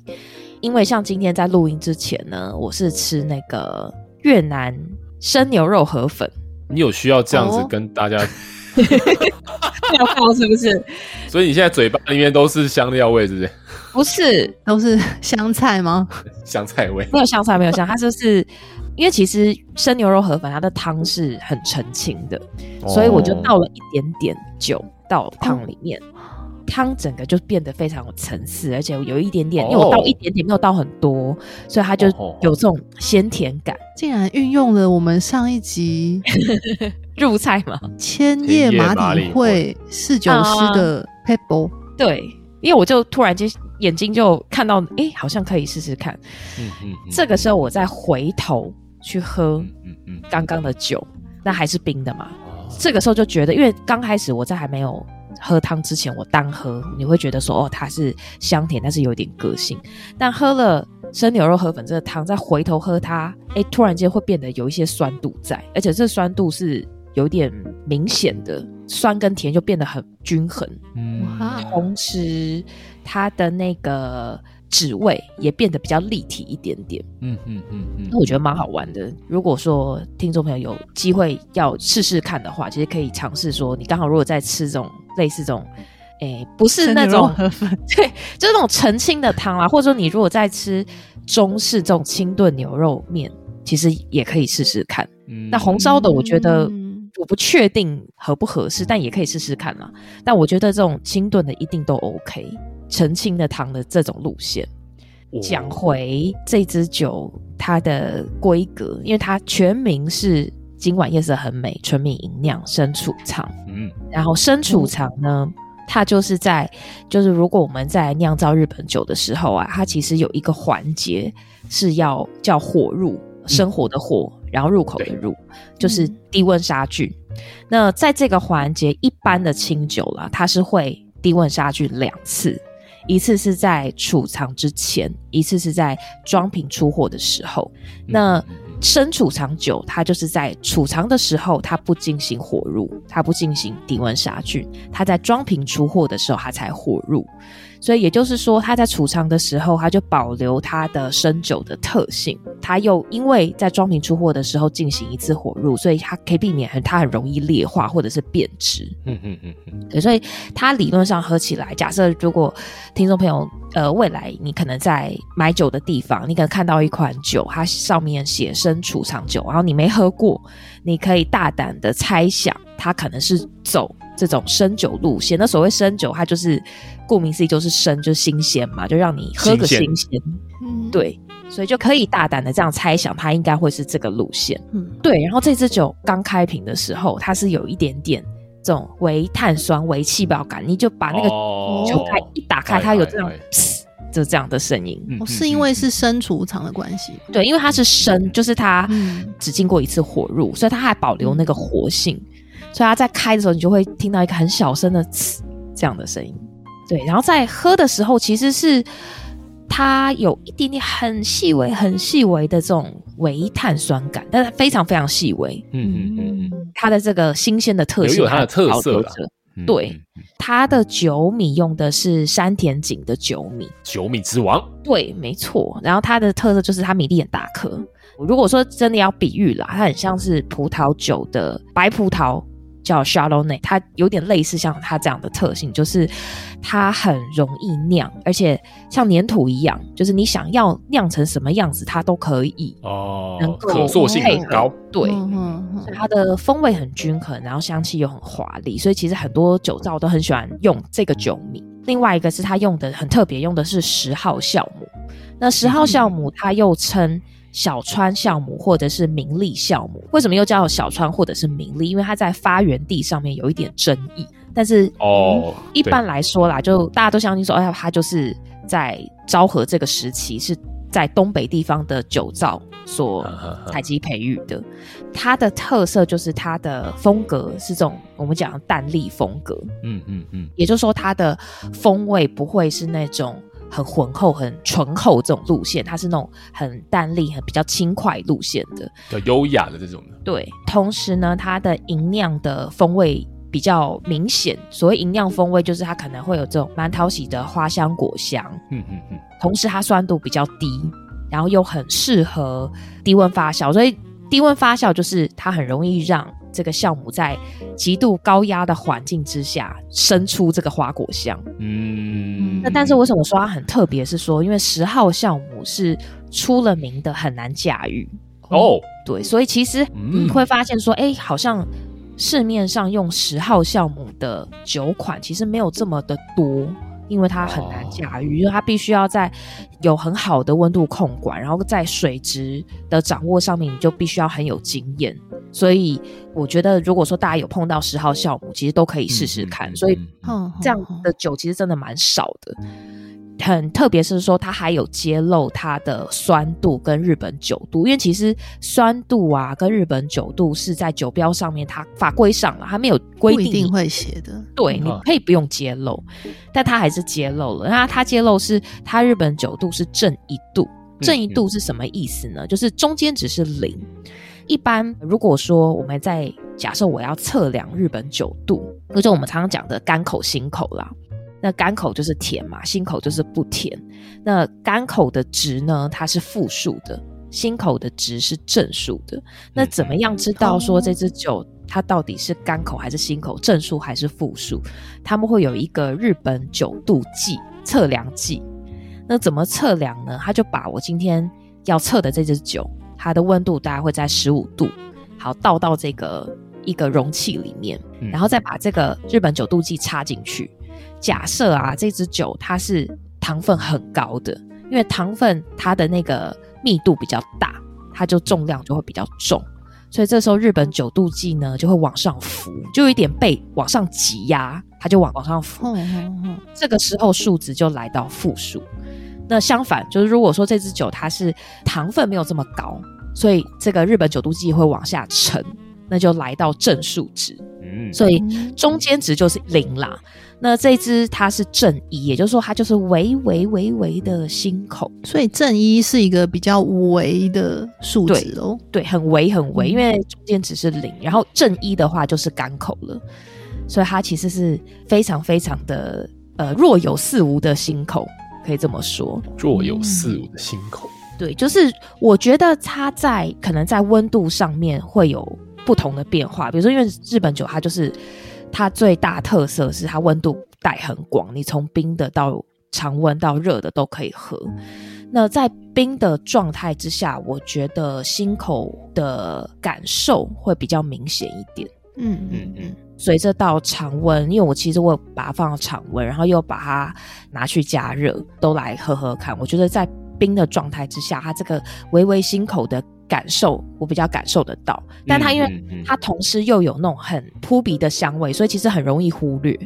因为像今天在录音之前呢，我是吃那个越南生牛肉河粉。你有需要这样子跟大家 要泡是不是？所以你现在嘴巴里面都是香料味，是不是？不是，都是香菜吗？香菜味？没有香菜，没有香，它就是因为其实生牛肉河粉它的汤是很澄清的，哦、所以我就倒了一点点酒到汤里面。哦汤整个就变得非常有层次，而且有一点点，因为我倒一点点，没有倒很多，所以它就有这种鲜甜感。竟然运用了我们上一集 入菜嘛，千叶马里会侍酒师的 pebble。对，因为我就突然间眼睛就看到，哎，好像可以试试看。嗯嗯。这个时候我再回头去喝，嗯嗯，刚刚的酒，那还是冰的嘛。这个时候就觉得，因为刚开始我在还没有。喝汤之前，我单喝你会觉得说哦，它是香甜，但是有点个性。但喝了生牛肉河粉这个汤，再回头喝它，哎，突然间会变得有一些酸度在，而且这酸度是有点明显的，酸跟甜就变得很均衡。嗯，同时它的那个。旨味也变得比较立体一点点，嗯嗯嗯嗯，那我觉得蛮好玩的。如果说听众朋友有机会要试试看的话，其实可以尝试说，你刚好如果在吃这种类似这种，诶，不是那种对，就是那种澄清的汤啊，或者说你如果在吃中式这种清炖牛肉面，其实也可以试试看。嗯，那红烧的，我觉得我不确定合不合适，但也可以试试看啦。但我觉得这种清炖的一定都 OK。澄清的糖的这种路线，讲回这支酒它的规格，因为它全名是今晚夜色很美，纯米吟酿生储藏。嗯，然后生储藏呢，嗯、它就是在就是如果我们在酿造日本酒的时候啊，它其实有一个环节是要叫火入，生活的火，嗯、然后入口的入，就是低温杀菌。嗯、那在这个环节，一般的清酒啦，它是会低温杀菌两次。一次是在储藏之前，一次是在装瓶出货的时候。那深储藏酒，它就是在储藏的时候，它不进行火入，它不进行低温杀菌，它在装瓶出货的时候，它才火入。所以也就是说，它在储藏的时候，它就保留它的生酒的特性。它又因为在装瓶出货的时候进行一次火入，所以它可以避免很它很容易劣化或者是变质。嗯嗯嗯嗯。对，所以它理论上喝起来，假设如果听众朋友呃未来你可能在买酒的地方，你可能看到一款酒，它上面写生储藏酒，然后你没喝过，你可以大胆的猜想，它可能是走这种生酒路线。那所谓生酒，它就是。顾名思义就是生，就是新鲜嘛，就让你喝个新鲜。嗯，对，所以就可以大胆的这样猜想，它应该会是这个路线。嗯，对。然后这支酒刚开瓶的时候，它是有一点点这种微碳酸、微气泡感。你就把那个酒盖一打开，它有这样，就这样的声音。哦，是因为是生储藏的关系？对，因为它是生，就是它只经过一次火入，所以它还保留那个活性。所以它在开的时候，你就会听到一个很小声的呲这样的声音。对，然后在喝的时候，其实是它有一点点很细微、很细微的这种微碳酸感，但是非常非常细微。嗯嗯嗯，它的这个新鲜的特性，有它的特色。对，它的酒米用的是山田锦的酒米，酒米之王。对，没错。然后它的特色就是它米粒很大颗。如果说真的要比喻啦，它很像是葡萄酒的白葡萄。叫 Chardonnay，它有点类似像它这样的特性，就是它很容易酿，而且像粘土一样，就是你想要酿成什么样子，它都可以哦，能够可塑性很高。对，所以它的风味很均衡，然后香气又很华丽，所以其实很多酒造都很喜欢用这个酒米。另外一个是它用的很特别，用的是十号酵母。那十号酵母它又称。小川酵母或者是明利酵母，为什么又叫小川或者是明利？因为它在发源地上面有一点争议。但是哦、嗯，一般来说啦，就大家都相信说，哎呀，它就是在昭和这个时期是在东北地方的酒造所采集培育的。它的特色就是它的风格是这种我们讲的淡丽风格。嗯嗯嗯，也就是说它的风味不会是那种。很浑厚、很醇厚这种路线，它是那种很淡丽、很比较轻快路线的，比较优雅的这种的。对，同时呢，它的吟酿的风味比较明显。所谓吟酿风味，就是它可能会有这种蛮讨喜的花香、果香。嗯嗯嗯。同时，它酸度比较低，然后又很适合低温发酵，所以低温发酵就是它很容易让。这个酵母在极度高压的环境之下生出这个花果香。嗯，那但是为什么说它很特别？是说因为十号酵母是出了名的很难驾驭。哦，对，所以其实你会发现说，哎、嗯，好像市面上用十号酵母的酒款其实没有这么的多。因为它很难驾驭，因为它必须要在有很好的温度控管，然后在水质的掌握上面，你就必须要很有经验。所以我觉得，如果说大家有碰到十号酵母，其实都可以试试看。所以这样的酒其实真的蛮少的。很特别是说，它还有揭露它的酸度跟日本酒度，因为其实酸度啊跟日本酒度是在酒标上面，它法规上了，它没有规定不一定会写的。对，你可以不用揭露，但它还是揭露了。那它揭露是它日本酒度是正一度，正一度是什么意思呢？就是中间只是零。一般如果说我们在假设我要测量日本酒度，就是我们常常讲的干口辛口啦。那干口就是甜嘛，辛口就是不甜。那干口的值呢，它是负数的；辛口的值是正数的。那怎么样知道说这支酒它到底是干口还是辛口，正数还是负数？他们会有一个日本酒度计测量计。那怎么测量呢？他就把我今天要测的这支酒，它的温度大概会在十五度，好倒到这个一个容器里面，然后再把这个日本酒度计插进去。假设啊，这支酒它是糖分很高的，因为糖分它的那个密度比较大，它就重量就会比较重，所以这时候日本酒度计呢就会往上浮，就有一点被往上挤压，它就往往上浮。这个时候数值就来到负数。那相反，就是如果说这支酒它是糖分没有这么高，所以这个日本酒度计会往下沉，那就来到正数值。嗯，所以中间值就是零啦。那这一支它是正一，也就是说它就是微微微微的心口，所以正一是一个比较微的数值哦。对，很微很微，因为中间只是零，然后正一的话就是干口了，所以它其实是非常非常的呃若有似无的心口，可以这么说。若有似无的心口，对，就是我觉得它在可能在温度上面会有不同的变化，比如说因为日本酒它就是。它最大特色是它温度带很广，你从冰的到常温到热的都可以喝。那在冰的状态之下，我觉得心口的感受会比较明显一点。嗯嗯嗯。随着到常温，因为我其实我把它放到常温，然后又把它拿去加热，都来喝喝看。我觉得在冰的状态之下，它这个微微心口的。感受我比较感受得到，但它因为它同时又有那种很扑鼻的香味，所以其实很容易忽略。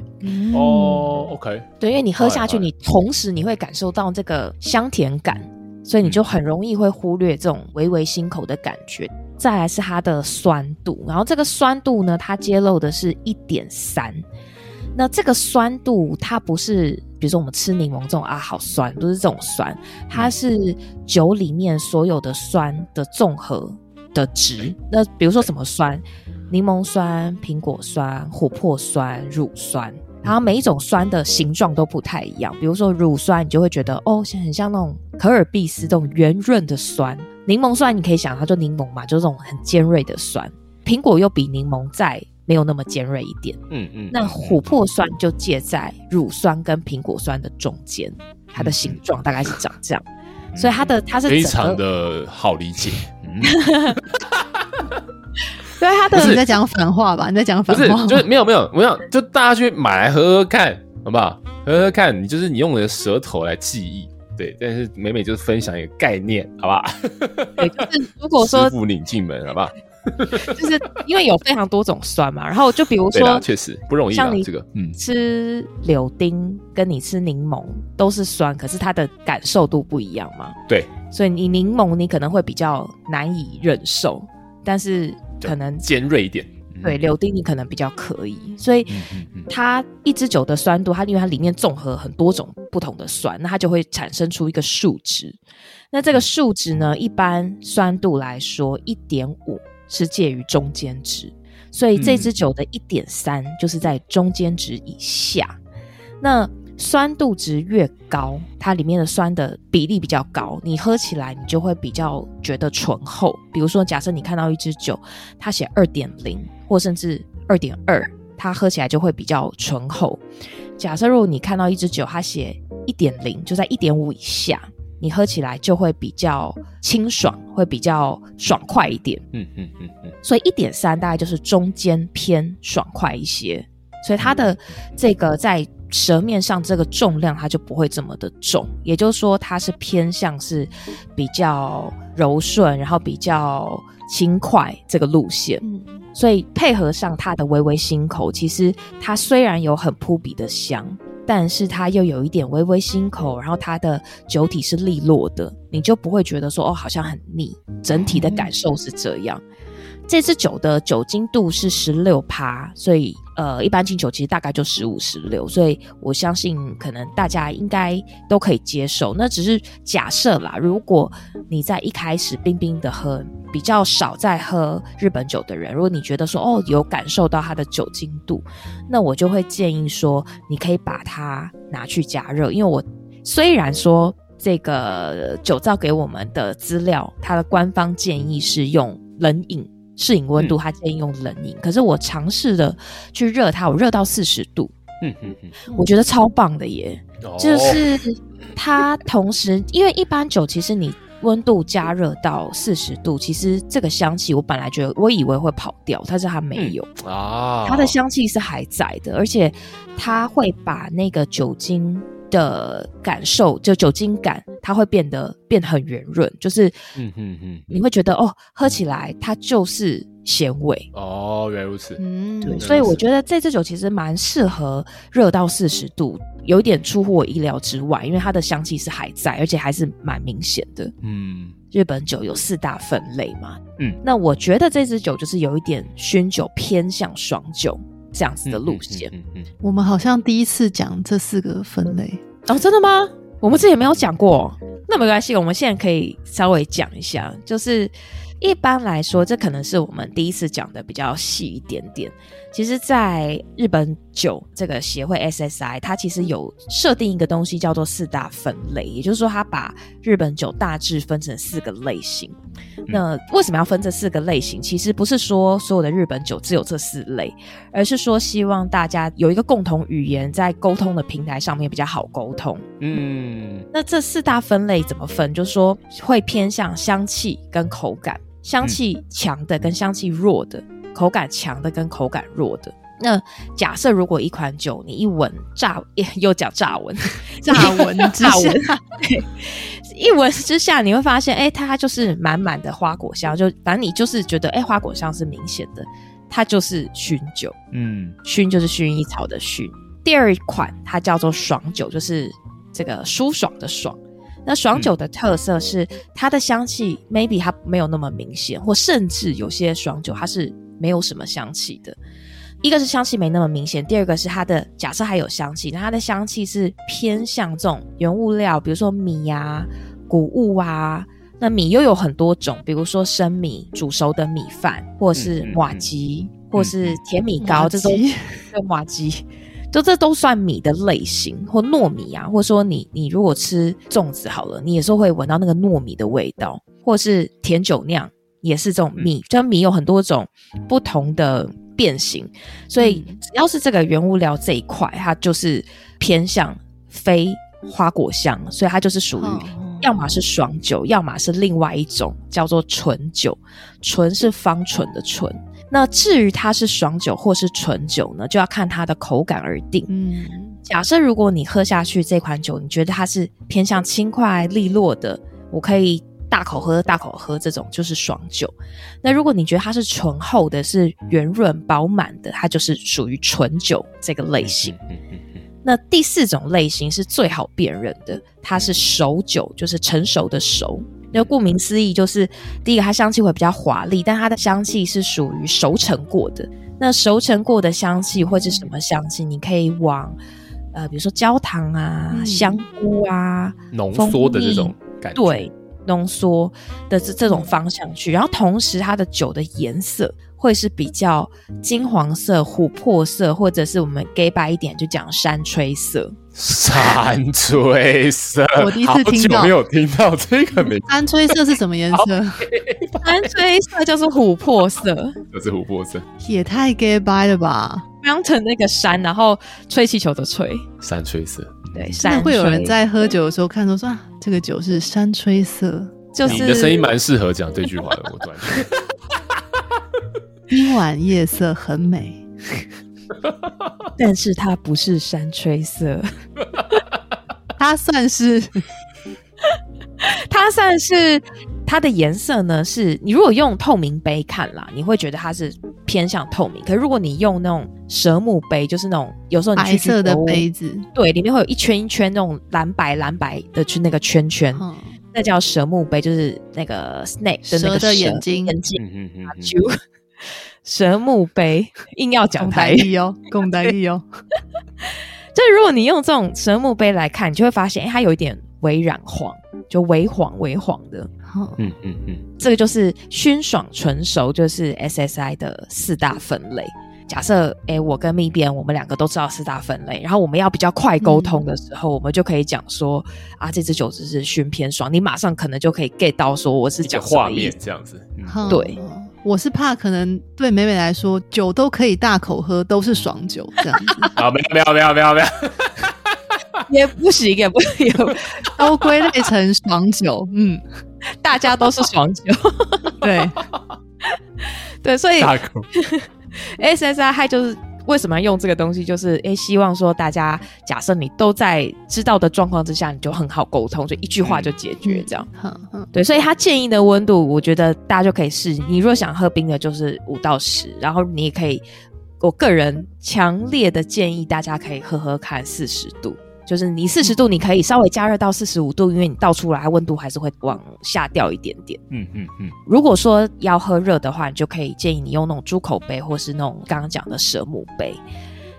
哦，OK，对，因为你喝下去，你同时你会感受到这个香甜感，所以你就很容易会忽略这种微微辛口的感觉。再来是它的酸度，然后这个酸度呢，它揭露的是一点三。那这个酸度，它不是比如说我们吃柠檬这种啊，好酸，不是这种酸，它是酒里面所有的酸的综合的值。那比如说什么酸？柠檬酸、苹果酸、琥珀酸、乳酸，然后每一种酸的形状都不太一样。比如说乳酸，你就会觉得哦，很像那种可尔必斯这种圆润的酸；柠檬酸，你可以想它就柠檬嘛，就是这种很尖锐的酸。苹果又比柠檬再没有那么尖锐一点，嗯嗯，那琥珀酸就介在乳酸跟苹果酸的中间，它的形状大概是长这样，所以它的它是非常的好理解，嗯，对，他的你在讲反话吧？你在讲反话，不是，就是没有没有没有，就大家去买来喝喝看，好不好？喝喝看，你就是你用你的舌头来记忆，对，但是美美就是分享一个概念，好不好？对，就是如果说师傅领进门，好不好？就是因为有非常多种酸嘛，然后就比如说，确实不容易。像你这个，嗯，吃柳丁跟你吃柠檬都是酸，可是它的感受度不一样嘛。对，所以你柠檬你可能会比较难以忍受，但是可能尖锐一点。对，柳丁你可能比较可以，所以它一支酒的酸度，它因为它里面综合很多种不同的酸，那它就会产生出一个数值。那这个数值呢，一般酸度来说一点五。是介于中间值，所以这支酒的一点三就是在中间值以下。嗯。那酸度值越高，它里面的酸的比例比较高，你喝起来你就会比较觉得醇厚。比如说，假设你看到一支酒，它写二点零或甚至二点二，它喝起来就会比较醇厚。假设如果你看到一支酒，它写一点零，就在一点五以下，你喝起来就会比较清爽，会比较爽快一点。嗯嗯嗯嗯。所以一点三大概就是中间偏爽快一些，所以它的这个在舌面上这个重量它就不会这么的重，也就是说它是偏向是比较柔顺，然后比较轻快这个路线。嗯。所以配合上它的微微心口，其实它虽然有很扑鼻的香。但是它又有一点微微辛口，然后它的酒体是利落的，你就不会觉得说哦，好像很腻。整体的感受是这样。这支酒的酒精度是十六趴，所以呃，一般清酒其实大概就十五、十六，所以我相信可能大家应该都可以接受。那只是假设啦，如果你在一开始冰冰的喝。比较少在喝日本酒的人，如果你觉得说哦，有感受到它的酒精度，那我就会建议说，你可以把它拿去加热。因为我虽然说这个酒造给我们的资料，它的官方建议是用冷饮适应温度，它建议用冷饮，嗯、可是我尝试的去热它，我热到四十度，嗯嗯嗯，我觉得超棒的耶，哦、就是它同时，因为一般酒其实你。温度加热到四十度，其实这个香气我本来觉得我以为会跑掉，但是它没有、嗯、啊，它的香气是还在的，而且它会把那个酒精的感受，就酒精感，它会变得变得很圆润，就是嗯嗯嗯，你会觉得哦，喝起来它就是咸味哦，原来如此，嗯，对，所以我觉得这支酒其实蛮适合热到四十度。有一点出乎我意料之外，因为它的香气是还在，而且还是蛮明显的。嗯，日本酒有四大分类嘛。嗯，那我觉得这支酒就是有一点熏酒偏向爽酒这样子的路线。嗯，嗯，嗯，嗯，我们好像第一次讲这四个分类哦，真的吗？我们之前没有讲过，那没关系，我们现在可以稍微讲一下，就是。一般来说，这可能是我们第一次讲的比较细一点点。其实，在日本酒这个协会 SSI，它其实有设定一个东西叫做四大分类，也就是说，它把日本酒大致分成四个类型。那为什么要分这四个类型？其实不是说所有的日本酒只有这四类，而是说希望大家有一个共同语言，在沟通的平台上面比较好沟通。嗯，那这四大分类怎么分？就是说会偏向香气跟口感。香气强的跟香气弱的，嗯、口感强的跟口感弱的。那假设如果一款酒你一闻乍 又叫乍闻，乍闻之下，一闻之下你会发现，哎、欸，它就是满满的花果香，就反正你就是觉得，哎、欸，花果香是明显的，它就是熏酒。嗯，薰就是薰衣草的熏。第二款它叫做爽酒，就是这个舒爽的爽。那爽酒的特色是它的香气，maybe 它没有那么明显，或甚至有些爽酒它是没有什么香气的。一个是香气没那么明显，第二个是它的假设还有香气，那它的香气是偏向这种原物料，比如说米啊、谷物啊。那米又有很多种，比如说生米、煮熟的米饭，或是麻糬，或是甜米糕，这种 对麻糬。就这都算米的类型，或糯米啊，或者说你你如果吃粽子好了，你有时候会闻到那个糯米的味道，或是甜酒酿也是这种米，就米有很多种不同的变形，所以只要是这个原物料这一块，它就是偏向非花果香，所以它就是属于要么是爽酒，要么是另外一种叫做醇酒，纯是芳醇的醇。那至于它是爽酒或是醇酒呢，就要看它的口感而定。嗯，假设如果你喝下去这款酒，你觉得它是偏向轻快利落的，我可以大口喝大口喝，这种就是爽酒。那如果你觉得它是醇厚的，是圆润饱满的，它就是属于醇酒这个类型。那第四种类型是最好辨认的，它是熟酒，就是成熟的熟。那顾名思义，就是第一个，它香气会比较华丽，但它的香气是属于熟成过的。那熟成过的香气会是什么香气？你可以往呃，比如说焦糖啊、嗯、香菇啊、浓缩的这种感觉，对，浓缩的这这种方向去。然后同时，它的酒的颜色会是比较金黄色、琥珀色，或者是我们 gay 白一点就讲山吹色。山吹色，我第一次听到，没有听到这个名字。山吹色是什么颜色？山吹色就是琥珀色，就是琥珀色，也太 gay 白了吧？当成那个山，然后吹气球的吹，山吹色。对，真的会有人在喝酒的时候看说说啊，这个酒是山吹色，就是你的声音蛮适合讲这句话的，我突然觉得。今晚夜色很美，但是它不是山吹色，它算是，它算是它的颜色呢？是你如果用透明杯看啦，你会觉得它是偏向透明。可是如果你用那种蛇木杯，就是那种有时候你去白色的杯子，对，里面会有一圈一圈那种蓝白蓝白的，去那个圈圈，嗯、那叫蛇木杯，就是那个 snake 的那个蛇，蛇的眼睛眼睛，蛇木杯硬要讲台语哦，共台语哦。就是如果你用这种蛇木杯来看，你就会发现，哎，它有一点微染黄，就微黄微黄的。嗯嗯嗯，这个就是熏爽纯熟，就是 SSI 的四大分类。假设，诶，我跟蜜边，我们两个都知道四大分类，然后我们要比较快沟通的时候，嗯、我们就可以讲说，啊，这支酒只是熏偏爽，你马上可能就可以 get 到说我是讲画面这样子。嗯、对。我是怕可能对美美来说，酒都可以大口喝，都是爽酒这样子。啊，没有没有没有没有没有，也不行也不 行，都归类成爽酒。嗯，大家都是爽酒。对 对，所以大口 SSI 还就是。为什么要用这个东西？就是诶，希望说大家假设你都在知道的状况之下，你就很好沟通，就一句话就解决这样。嗯嗯，对，所以他建议的温度，我觉得大家就可以试。你如果想喝冰的，就是五到十，然后你也可以，我个人强烈的建议大家可以喝喝看四十度。就是你四十度，你可以稍微加热到四十五度，因为你倒出来温度还是会往下掉一点点。嗯嗯嗯。如果说要喝热的话，你就可以建议你用那种猪口杯，或是那种刚刚讲的蛇母杯。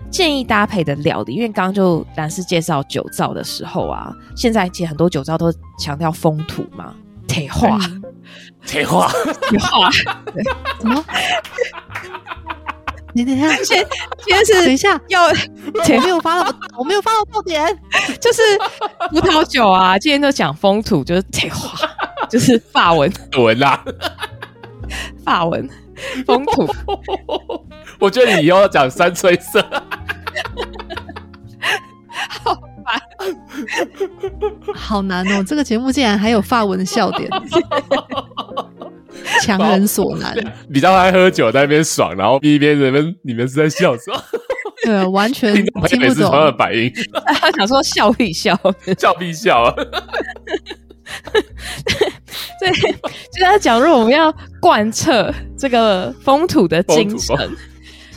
建议搭配的料理，因为刚刚就男士介绍酒造的时候啊，现在其实很多酒造都强调风土嘛，铁化，铁化，铁化，什么？你等一下，先先是 等一下，要前面我发了，我没有发到重点，就是葡萄酒啊。今天就讲风土，就是这话，就是法文文啦，法文风土。我觉得你以后要讲三吹色，好烦，好难哦。这个节目竟然还有法文的笑点。强人所难，比较爱喝酒，在那边爽，然后一边人们你们是在笑什么？对，完全听不懂。每次同样的反应，他想说笑必笑，笑必笑啊！对，就在讲，如果我们要贯彻这个风土的精神，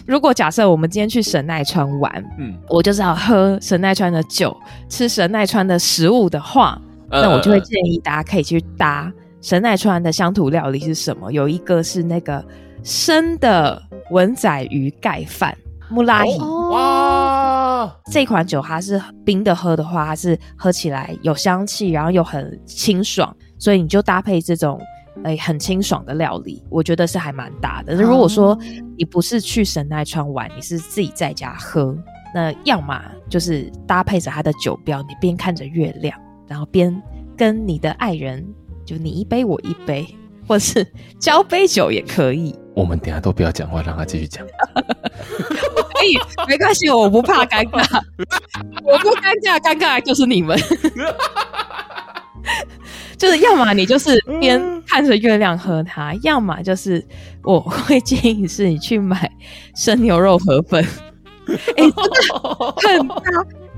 如果假设我们今天去神奈川玩，嗯，我就是要喝神奈川的酒，吃神奈川的食物的话，嗯、那我就会建议大家可以去搭。神奈川的乡土料理是什么？有一个是那个生的文仔鱼盖饭，木拉伊。哇！这款酒它是冰的，喝的话它是喝起来有香气，然后又很清爽，所以你就搭配这种诶、欸、很清爽的料理，我觉得是还蛮搭的。那如果说你不是去神奈川玩，你是自己在家喝，那要么就是搭配着它的酒标，你边看着月亮，然后边跟你的爱人。就你一杯我一杯，或是 交杯酒也可以。我们等下都不要讲话，让他继续讲。可 以，没关系，我不怕尴尬，我不尴尬，尴尬就是你们。就是要么你就是边看着月亮喝它，嗯、要么就是我会建议是你去买生牛肉河粉。哎、欸，真的很大，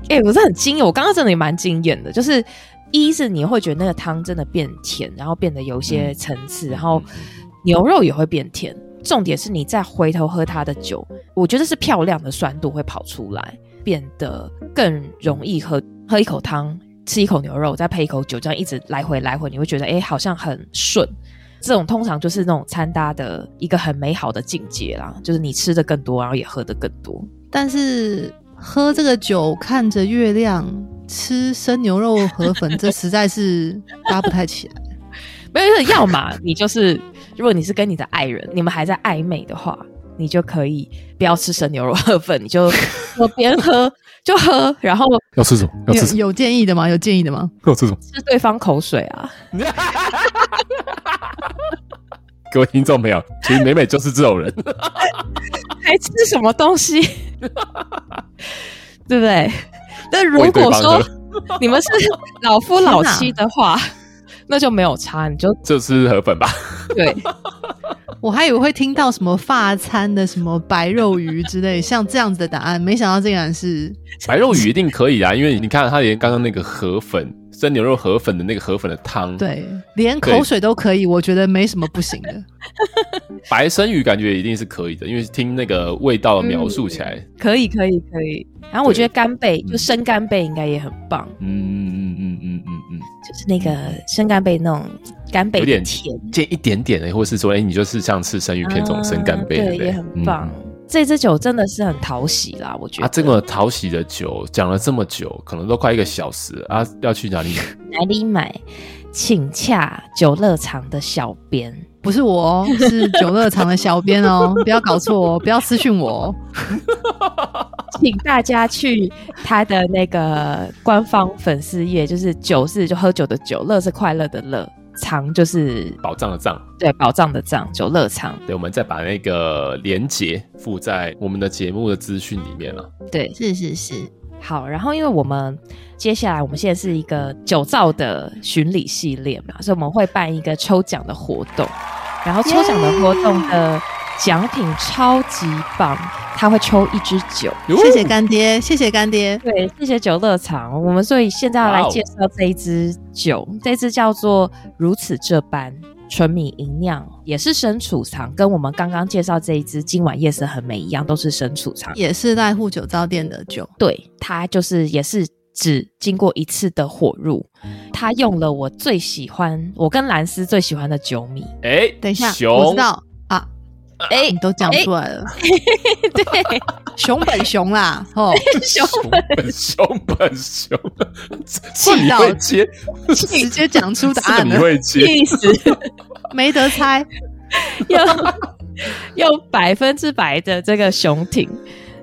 哎、欸，我是很惊讶，我刚刚真的也蛮惊艳的，就是。一是你会觉得那个汤真的变甜，然后变得有些层次，嗯、然后牛肉也会变甜。重点是你再回头喝它的酒，我觉得是漂亮的酸度会跑出来，变得更容易喝。喝一口汤，吃一口牛肉，再配一口酒，这样一直来回来回，你会觉得哎，好像很顺。这种通常就是那种餐搭的一个很美好的境界啦，就是你吃的更多，然后也喝的更多。但是喝这个酒，看着月亮。吃生牛肉河粉，这实在是搭不太起来。没有，要么你就是，如果你是跟你的爱人，你们还在暧昧的话，你就可以不要吃生牛肉河粉，你就我边喝 就喝，然后要吃什么？要吃什么？有有建议的吗？有建议的吗？要吃什么？吃对方口水啊！各位听众朋友，其实美美就是这种人，还吃什么东西？对不对？但如果说你们是老夫老妻的话，那就没有差，你就就吃河粉吧。对，我还以为会听到什么发餐的什么白肉鱼之类，像这样子的答案，没想到竟然是白肉鱼一定可以啊，因为你看他连刚刚那个河粉。生牛肉河粉的那个河粉的汤，对，连口水都可以，我觉得没什么不行的。白生鱼感觉一定是可以的，因为听那个味道描述起来，嗯、可以，可以，可以。然后我觉得干贝，就生干贝应该也很棒。嗯嗯嗯嗯嗯嗯，就是那个生干贝那种干贝有点甜，见一点点的，或是说，哎、欸，你就是像吃生鱼片这种生干贝、啊，对，也很棒。嗯这支酒真的是很讨喜啦，我觉得。啊，这个讨喜的酒讲了这么久，可能都快一个小时啊！要去哪里买？哪里买？请洽酒乐场的小编，不是我哦，是酒乐场的小编哦，不要搞错哦，不要私讯我哦。请大家去他的那个官方粉丝页，就是酒是就喝酒的酒，乐是快乐的乐。藏就是宝藏的藏，对，宝藏的藏，酒乐藏。对，我们再把那个连结附在我们的节目的资讯里面了。对，是是是。好，然后因为我们接下来我们现在是一个酒造的巡礼系列嘛，所以我们会办一个抽奖的活动，然后抽奖的活动的奖品超级棒。他会抽一支酒，谢谢干爹，谢谢干爹，对，谢谢酒乐场。我们所以现在要来介绍这一支酒.这支叫做如此这般纯米吟酿，也是生储藏，跟我们刚刚介绍这一支今晚夜色很美一样，都是生储藏，也是濑户酒造店的酒。对，它就是也是只经过一次的火入，它用了我最喜欢，我跟兰斯最喜欢的酒米。哎、欸，等一下，我知道。哎、欸，你都讲出来了，欸、对，熊本熊啦，哦，熊本熊本熊，气到接，直接讲出答案了，你会接，意思没得猜，用用百分之百的这个熊挺，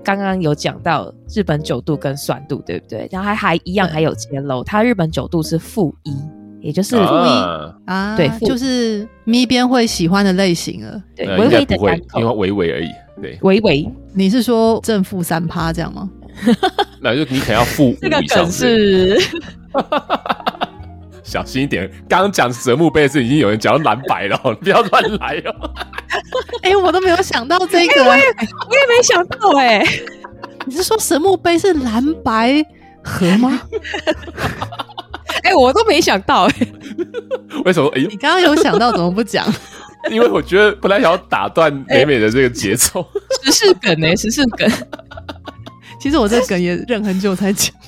刚刚有讲到日本九度跟酸度，对不对？然后还还一样，还有揭露，它日本九度是负一。也就是负一啊，对，就是咪边会喜欢的类型了，对，微微的干口，因为微微而已，对，微微。你是说正负三趴这样吗？那就你可能要负 五以上。这个梗是，小心一点。刚刚讲神木杯是已经有人讲到蓝白了，不要乱来哦。哎、欸，我都没有想到这个，欸、我也我也没想到哎、欸。你是说神木碑是蓝白河吗？哎、欸，我都没想到哎、欸，为什么？哎、欸，你刚刚有想到，怎么不讲？因为我觉得本来想要打断美美的这个节奏。时、欸、事梗呢、欸？时事梗。其实我这个梗也认很久才讲。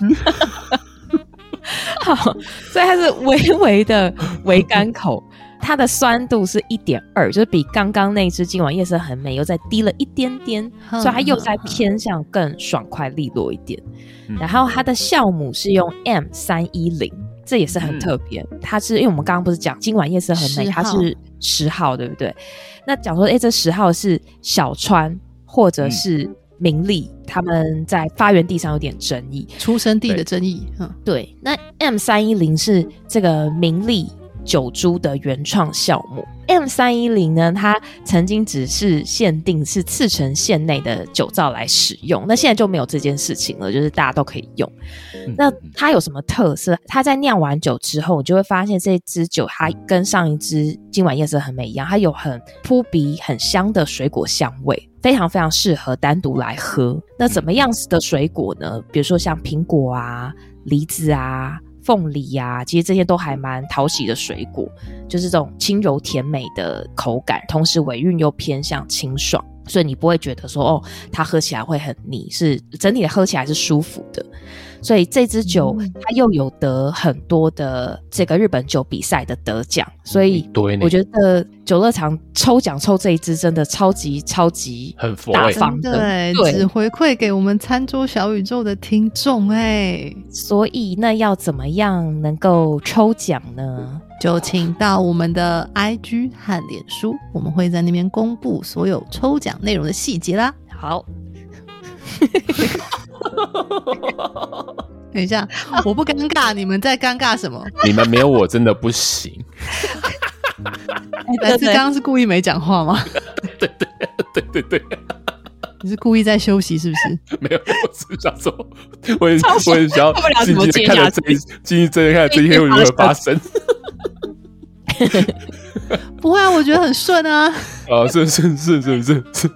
好，所以它是微微的微甘口，它的酸度是一点二，就是比刚刚那支今晚夜色很美又再低了一点点，所以它又在偏向更爽快利落一点。然后它的酵母是用 M 三一零。这也是很特别，嗯、它是因为我们刚刚不是讲今晚夜色很美，它是十号，对不对？那讲说，哎，这十号是小川或者是明利、嗯，他们在发源地上有点争议，出生地的争议。嗯，对。那 M 三一零是这个明利酒株的原创酵母。M 三一零呢，它曾经只是限定是茨城县内的酒造来使用，那现在就没有这件事情了，就是大家都可以用。那它有什么特色？它在酿完酒之后，你就会发现这支酒它跟上一支今晚夜色很美一样，它有很扑鼻、很香的水果香味，非常非常适合单独来喝。那怎么样子的水果呢？比如说像苹果啊、梨子啊。凤梨呀、啊，其实这些都还蛮讨喜的水果，就是这种轻柔甜美的口感，同时尾韵又偏向清爽，所以你不会觉得说哦，它喝起来会很腻，是整体的喝起来是舒服的。所以这支酒它又有得很多的这个日本酒比赛的得奖，所以我觉得酒乐场抽奖抽这一支真的超级超级很大方的，对，只回馈给我们餐桌小宇宙的听众哎。所以那要怎么样能够抽奖呢？就请到我们的 IG 和脸书，我们会在那边公布所有抽奖内容的细节啦。好。等一下，我不尴尬，你们在尴尬什么？你们没有我真的不行。但是刚刚是故意没讲话吗？对对对对对。你是故意在休息是不是？没有，我只是想说，我也我也想要静静的看着这一，静静的看着这一天会如何发生。不会啊，我觉得很顺啊。啊，顺顺顺顺顺顺，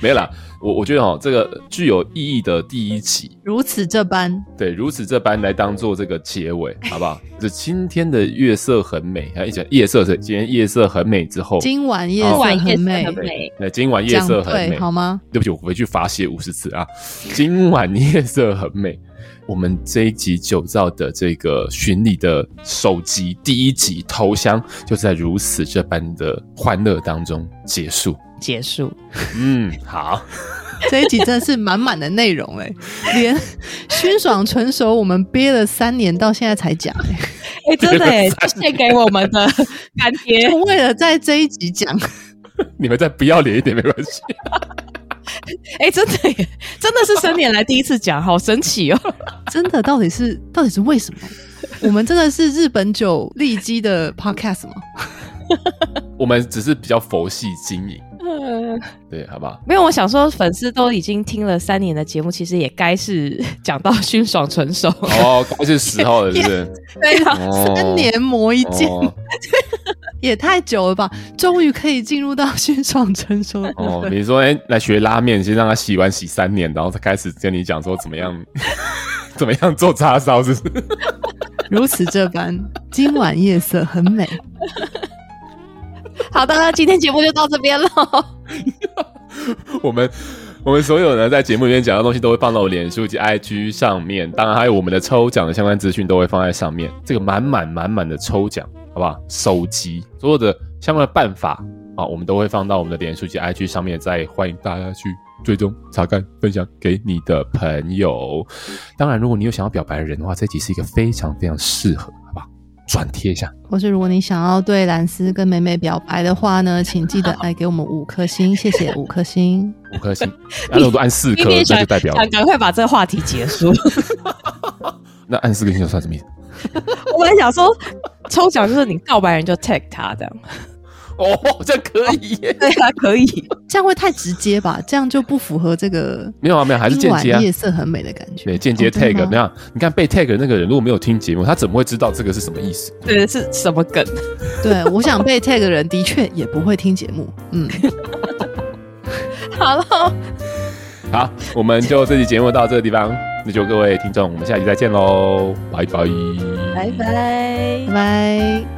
没啦。我我觉得哦，这个具有意义的第一集，如此这般，对，如此这般来当做这个结尾，好不好？这今天的月色很美，还一讲夜色是今天夜色很美之后，今晚夜色很美，那今晚夜色很美，好吗？对不起，我回去罚写五十次啊。今晚夜色很美，我们这一集酒造的这个巡礼的首集第一集头香，就在如此这般的欢乐当中结束。结束，嗯，好，这一集真的是满满的内容哎，连熏爽纯熟我们憋了三年，到现在才讲哎，哎、欸，真的哎，献给我们的干爹，为了在这一集讲，你们再不要脸一点没关系，哎、欸，真的耶，真的是三年来第一次讲，好神奇哦，真的，到底是到底是为什么？我们真的是日本酒利基的 podcast 吗？我们只是比较佛系经营。嗯，对，好不好？没有，我想说，粉丝都已经听了三年的节目，其实也该是讲到熏爽成熟哦，该是时候了，是不是？对啊，三年磨一剑，哦、也太久了吧？终于可以进入到熏爽成熟哦。你说，哎，来学拉面，先让他洗碗洗三年，然后才开始跟你讲说怎么样，怎么样做叉烧，是不是？如此这般，今晚夜色很美。好的，那今天节目就到这边了。我们我们所有呢，在节目里面讲的东西都会放到我脸书及 IG 上面，当然还有我们的抽奖的相关资讯都会放在上面。这个满满满满的抽奖，好不好？收集所有的相关的办法啊，我们都会放到我们的脸书及 IG 上面，再欢迎大家去追踪、查看、分享给你的朋友。当然，如果你有想要表白的人的话，这集是一个非常非常适合。转贴一下，或是如果你想要对蓝斯跟美美表白的话呢，请记得来给我们五颗星，谢谢五颗星，五颗星，那如果按四颗，那就代表想赶快把这个话题结束。那按四颗星就算什么意思？我本来想说抽奖就是你告白人就 tag 他这样。哦，这样可以耶，对啊，可以，这样会太直接吧？这样就不符合这个没有啊，没有，还是间接啊，夜色很美的感觉，对，间接 tag，没有，你看被 tag 的那个人如果没有听节目，他怎么会知道这个是什么意思？对，是什么梗？对，我想被 tag 的人的确也不会听节目。嗯，好了，好，我们就这期节目到这个地方，那就各位听众，我们下期再见喽，拜拜，拜拜，拜拜。